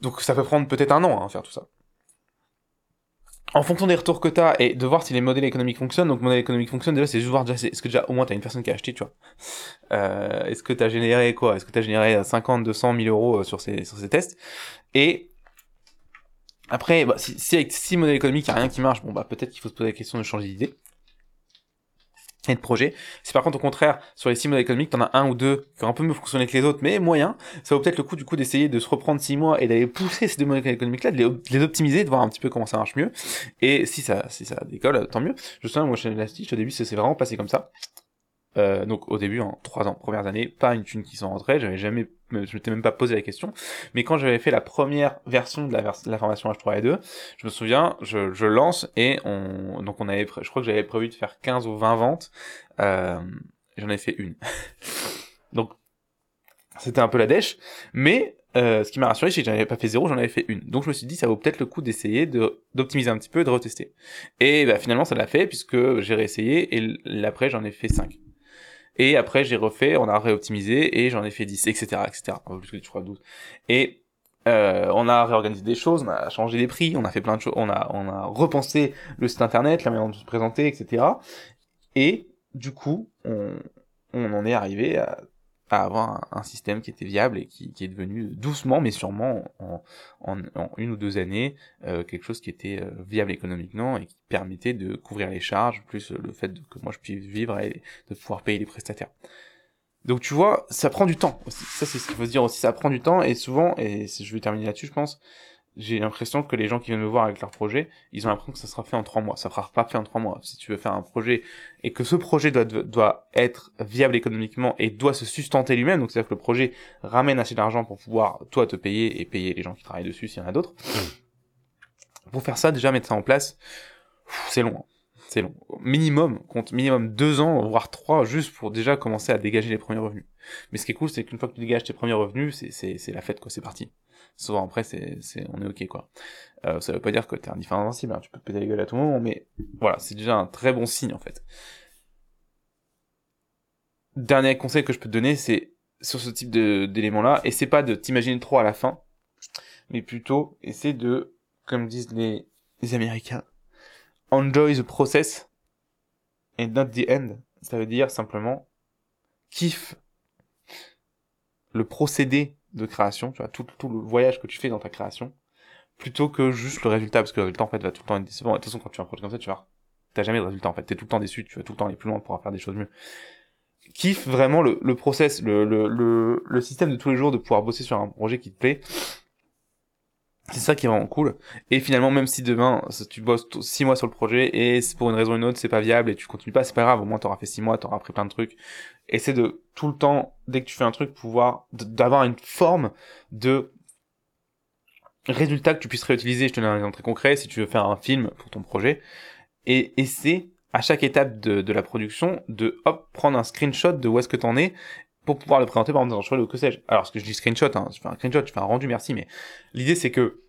Donc ça peut prendre peut-être un an à hein, faire tout ça. en fonction des retours que tu as et de voir si les modèles économiques fonctionnent. Donc, modèle économique fonctionne, déjà, c'est juste voir déjà, est-ce que déjà, au moins, tu as une personne qui a acheté, tu vois. Euh, est-ce que tu as généré quoi? Est-ce que tu as généré 50, 200, 1000 euros euh, sur ces, sur ces tests? Et après, bah, si, si avec six modèles économiques, il n'y a rien qui marche, bon, bah, peut-être qu'il faut se poser la question de changer d'idée et de projet. Si par contre au contraire sur les six mois économiques, t'en as un ou deux qui ont un peu mieux fonctionné que les autres, mais moyen, ça vaut peut-être le coup du coup d'essayer de se reprendre six mois et d'aller pousser ces deux modèles économiques là, de les, optimiser, de voir un petit peu comment ça marche mieux. Et si ça si ça décolle, tant mieux. Je sais moi chez Elastic au début ça s'est vraiment passé comme ça. Euh, donc au début, en trois ans, premières années, pas une thune qui sont rentrées, j'avais jamais, je m'étais même pas posé la question. Mais quand j'avais fait la première version de la, formation H3 et 2, je me souviens, je, je lance et on, donc on avait, je crois que j'avais prévu de faire 15 ou 20 ventes, euh, j'en ai fait une. [LAUGHS] donc c'était un peu la dèche, mais euh, ce qui m'a rassuré, c'est que j'en avais pas fait zéro, j'en avais fait une. Donc je me suis dit, ça vaut peut-être le coup d'essayer de d'optimiser un petit peu et de retester. Et bah, finalement, ça l'a fait puisque j'ai réessayé et après j'en ai fait 5. Et après, j'ai refait, on a réoptimisé et j'en ai fait 10, etc., etc. Je crois 12. Et euh, on a réorganisé des choses, on a changé les prix, on a fait plein de choses, on a, repensé le site internet, la manière dont se présenter, etc. Et du coup, on, on en est arrivé à à avoir un, système qui était viable et qui, est devenu doucement mais sûrement en, une ou deux années euh, quelque chose qui était euh, viable économiquement et qui permettait de couvrir les charges plus le fait que moi je puisse vivre et de pouvoir payer les prestataires. Donc tu vois, ça prend du temps. Ça c'est ce qu'il faut se dire aussi, ça prend du temps et souvent et je vais terminer là-dessus je pense j'ai l'impression que les gens qui viennent me voir avec leur projet, ils ont l'impression que ça sera fait en trois mois. Ça sera pas fait en trois mois. Si tu veux faire un projet et que ce projet doit, doit être viable économiquement et doit se sustenter lui-même, donc c'est-à-dire que le projet ramène assez d'argent pour pouvoir toi te payer et payer les gens qui travaillent dessus s'il y en a d'autres. Pour faire ça, déjà mettre ça en place, c'est long. Hein. C'est long. Minimum, compte minimum deux ans, voire trois, juste pour déjà commencer à dégager les premiers revenus. Mais ce qui est cool, c'est qu'une fois que tu dégages tes premiers revenus, c'est la fête, quoi, c'est parti souvent après c'est c'est on est ok quoi. Euh, ça veut pas dire que t'es indéfensible hein, tu peux péter la gueule à tout moment mais voilà c'est déjà un très bon signe en fait. Dernier conseil que je peux te donner c'est sur ce type de d'éléments là et c'est pas de t'imaginer trop à la fin mais plutôt essaie de comme disent les, les américains enjoy the process and not the end. Ça veut dire simplement kiffe le procédé de création, tu vois, tout, tout le voyage que tu fais dans ta création, plutôt que juste le résultat, parce que le résultat, en fait, va tout le temps être décevant. De toute façon, quand tu fais un projet comme ça, tu vois, t'as jamais de résultat, en fait. T'es tout le temps déçu, tu vas tout le temps aller plus loin pour faire des choses mieux. Kiffe vraiment le, le process, le, le, le système de tous les jours de pouvoir bosser sur un projet qui te plaît, c'est ça qui est vraiment cool. Et finalement, même si demain, tu bosses six mois sur le projet et pour une raison ou une autre, c'est pas viable et tu continues pas, c'est pas grave. Au moins, t'auras fait six mois, t'auras appris plein de trucs. Essaie de tout le temps, dès que tu fais un truc, pouvoir, d'avoir une forme de résultat que tu puisses réutiliser. Je te donne un exemple très concret. Si tu veux faire un film pour ton projet et essaie à chaque étape de, de la production de hop prendre un screenshot de où est-ce que t'en es pour pouvoir le présenter par exemple dans un cheval ou que sais-je. Alors ce que je dis screenshot, hein, je fais un screenshot, je fais un rendu, merci, mais l'idée c'est que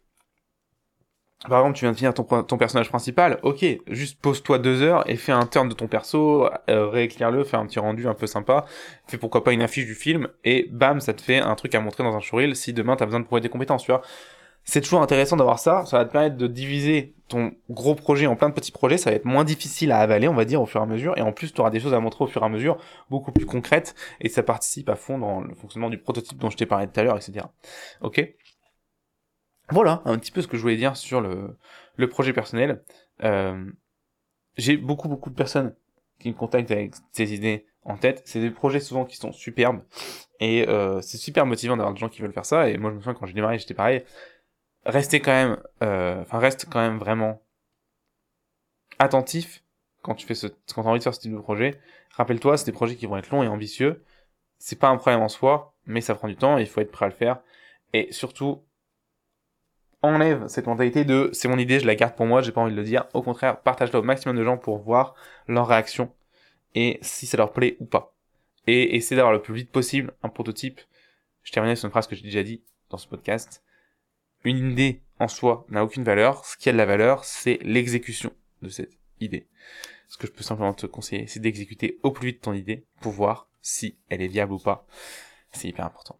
par exemple, tu viens de finir ton, personnage principal, ok, juste pose-toi deux heures et fais un turn de ton perso, euh, rééclaire-le, fais un petit rendu un peu sympa, fais pourquoi pas une affiche du film, et bam, ça te fait un truc à montrer dans un showreel si demain t'as besoin de prouver des compétences, tu vois c'est toujours intéressant d'avoir ça. Ça va te permettre de diviser ton gros projet en plein de petits projets. Ça va être moins difficile à avaler, on va dire, au fur et à mesure. Et en plus, tu auras des choses à montrer au fur et à mesure, beaucoup plus concrètes. Et ça participe à fond dans le fonctionnement du prototype dont je t'ai parlé tout à l'heure, etc. Ok? Voilà, un petit peu ce que je voulais dire sur le, le projet personnel. Euh, j'ai beaucoup, beaucoup de personnes qui me contactent avec ces idées en tête. C'est des projets souvent qui sont superbes. Et euh, c'est super motivant d'avoir des gens qui veulent faire ça. Et moi, je me souviens quand j'ai démarré, j'étais pareil restez quand même, euh, enfin reste quand même vraiment attentif quand tu fais ce, quand t'as envie de faire ce type de projet. Rappelle-toi, c'est des projets qui vont être longs et ambitieux. C'est pas un problème en soi, mais ça prend du temps et il faut être prêt à le faire. Et surtout, enlève cette mentalité de c'est mon idée, je la garde pour moi, j'ai pas envie de le dire. Au contraire, partage-la au maximum de gens pour voir leur réaction et si ça leur plaît ou pas. Et essaie d'avoir le plus vite possible un prototype. Je termine sur une phrase que j'ai déjà dit dans ce podcast une idée en soi n'a aucune valeur. Ce qui a de la valeur, c'est l'exécution de cette idée. Ce que je peux simplement te conseiller, c'est d'exécuter au plus vite ton idée pour voir si elle est viable ou pas. C'est hyper important.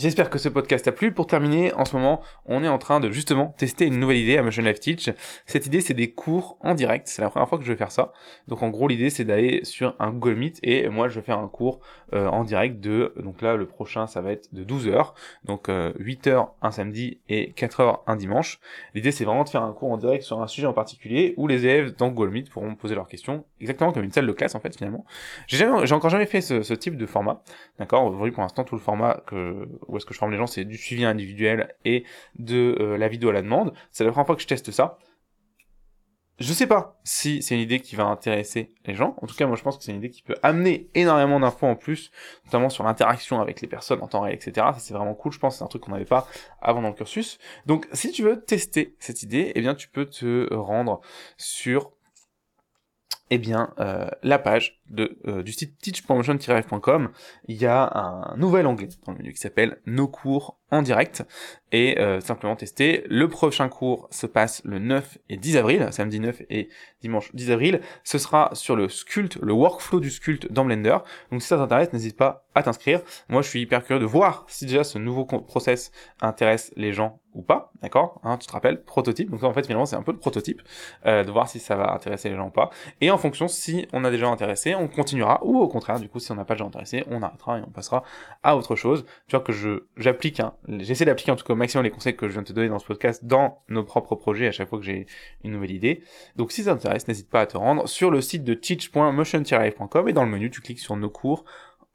J'espère que ce podcast t'a plu. Pour terminer, en ce moment, on est en train de justement tester une nouvelle idée à Motion Life Teach. Cette idée, c'est des cours en direct. C'est la première fois que je vais faire ça. Donc en gros, l'idée, c'est d'aller sur un Google Meet et moi, je vais faire un cours euh, en direct de... Donc là, le prochain, ça va être de 12 heures. Donc 8 euh, heures un samedi et 4 heures un dimanche. L'idée, c'est vraiment de faire un cours en direct sur un sujet en particulier où les élèves dans Google Meet pourront poser leurs questions, exactement comme une salle de classe en fait finalement. J'ai encore jamais fait ce, ce type de format. D'accord? Aujourd'hui, pour l'instant, tout le format que où est-ce que je forme les gens, c'est du suivi individuel et de euh, la vidéo à la demande. C'est la première fois que je teste ça. Je sais pas si c'est une idée qui va intéresser les gens. En tout cas, moi, je pense que c'est une idée qui peut amener énormément d'infos en plus, notamment sur l'interaction avec les personnes en temps réel, etc. Ça, c'est vraiment cool. Je pense c'est un truc qu'on n'avait pas avant dans le cursus. Donc, si tu veux tester cette idée, eh bien, tu peux te rendre sur eh bien, euh, la page de, euh, du site teach.motion-live.com, il y a un nouvel onglet dans le menu qui s'appelle Nos cours en direct et euh, simplement tester. Le prochain cours se passe le 9 et 10 avril, samedi 9 et dimanche 10 avril. Ce sera sur le sculpt, le workflow du sculpt dans Blender. Donc si ça t'intéresse, n'hésite pas à t'inscrire. Moi, je suis hyper curieux de voir si déjà ce nouveau process intéresse les gens ou pas, d'accord hein, Tu te rappelles, prototype. Donc en fait, finalement, c'est un peu le prototype, euh, de voir si ça va intéresser les gens ou pas. Et en fonction, si on a des gens intéressés, on continuera, ou au contraire, du coup, si on n'a pas de gens intéressés, on arrêtera et on passera à autre chose. Tu vois que je j'applique, hein, j'essaie d'appliquer en tout cas au maximum les conseils que je viens de te donner dans ce podcast dans nos propres projets à chaque fois que j'ai une nouvelle idée. Donc si ça t'intéresse, n'hésite pas à te rendre sur le site de teach.motion-live.com et dans le menu, tu cliques sur nos cours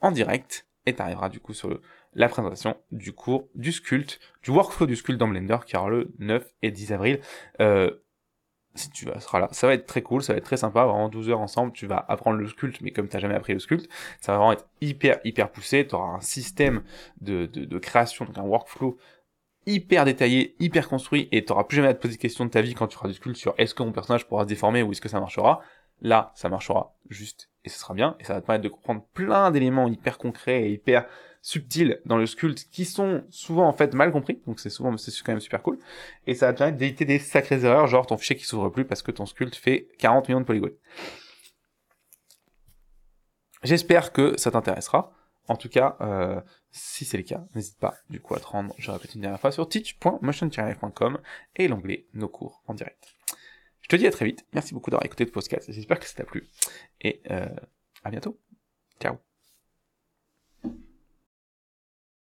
en direct et tu arriveras du coup sur la présentation du cours du sculpt, du workflow du sculpt dans Blender qui aura le 9 et 10 avril. Euh, si tu seras là, ça va être très cool, ça va être très sympa, vraiment 12 heures ensemble, tu vas apprendre le sculpt, mais comme tu n'as jamais appris le sculpt, ça va vraiment être hyper hyper poussé, tu auras un système de, de, création, donc un workflow hyper détaillé, hyper construit, et tu plus jamais à te poser de questions de ta vie quand tu feras du sculpt sur est-ce que mon personnage pourra se déformer ou est-ce que ça marchera. Là, ça marchera juste et ce sera bien, et ça va te permettre de comprendre plein d'éléments hyper concrets et hyper subtils dans le sculpt qui sont souvent en fait mal compris, donc c'est souvent, c'est quand même super cool, et ça va te permettre d'éviter des sacrées erreurs, genre ton fichier qui s'ouvre plus parce que ton sculpt fait 40 millions de polygones. J'espère que ça t'intéressera. En tout cas, euh, si c'est le cas, n'hésite pas du coup à te rendre, je répète une dernière fois, sur teach.motion-live.com et l'onglet Nos cours en direct. Je te dis à très vite, merci beaucoup d'avoir écouté le podcast, j'espère que ça t'a plu, et euh, à bientôt, ciao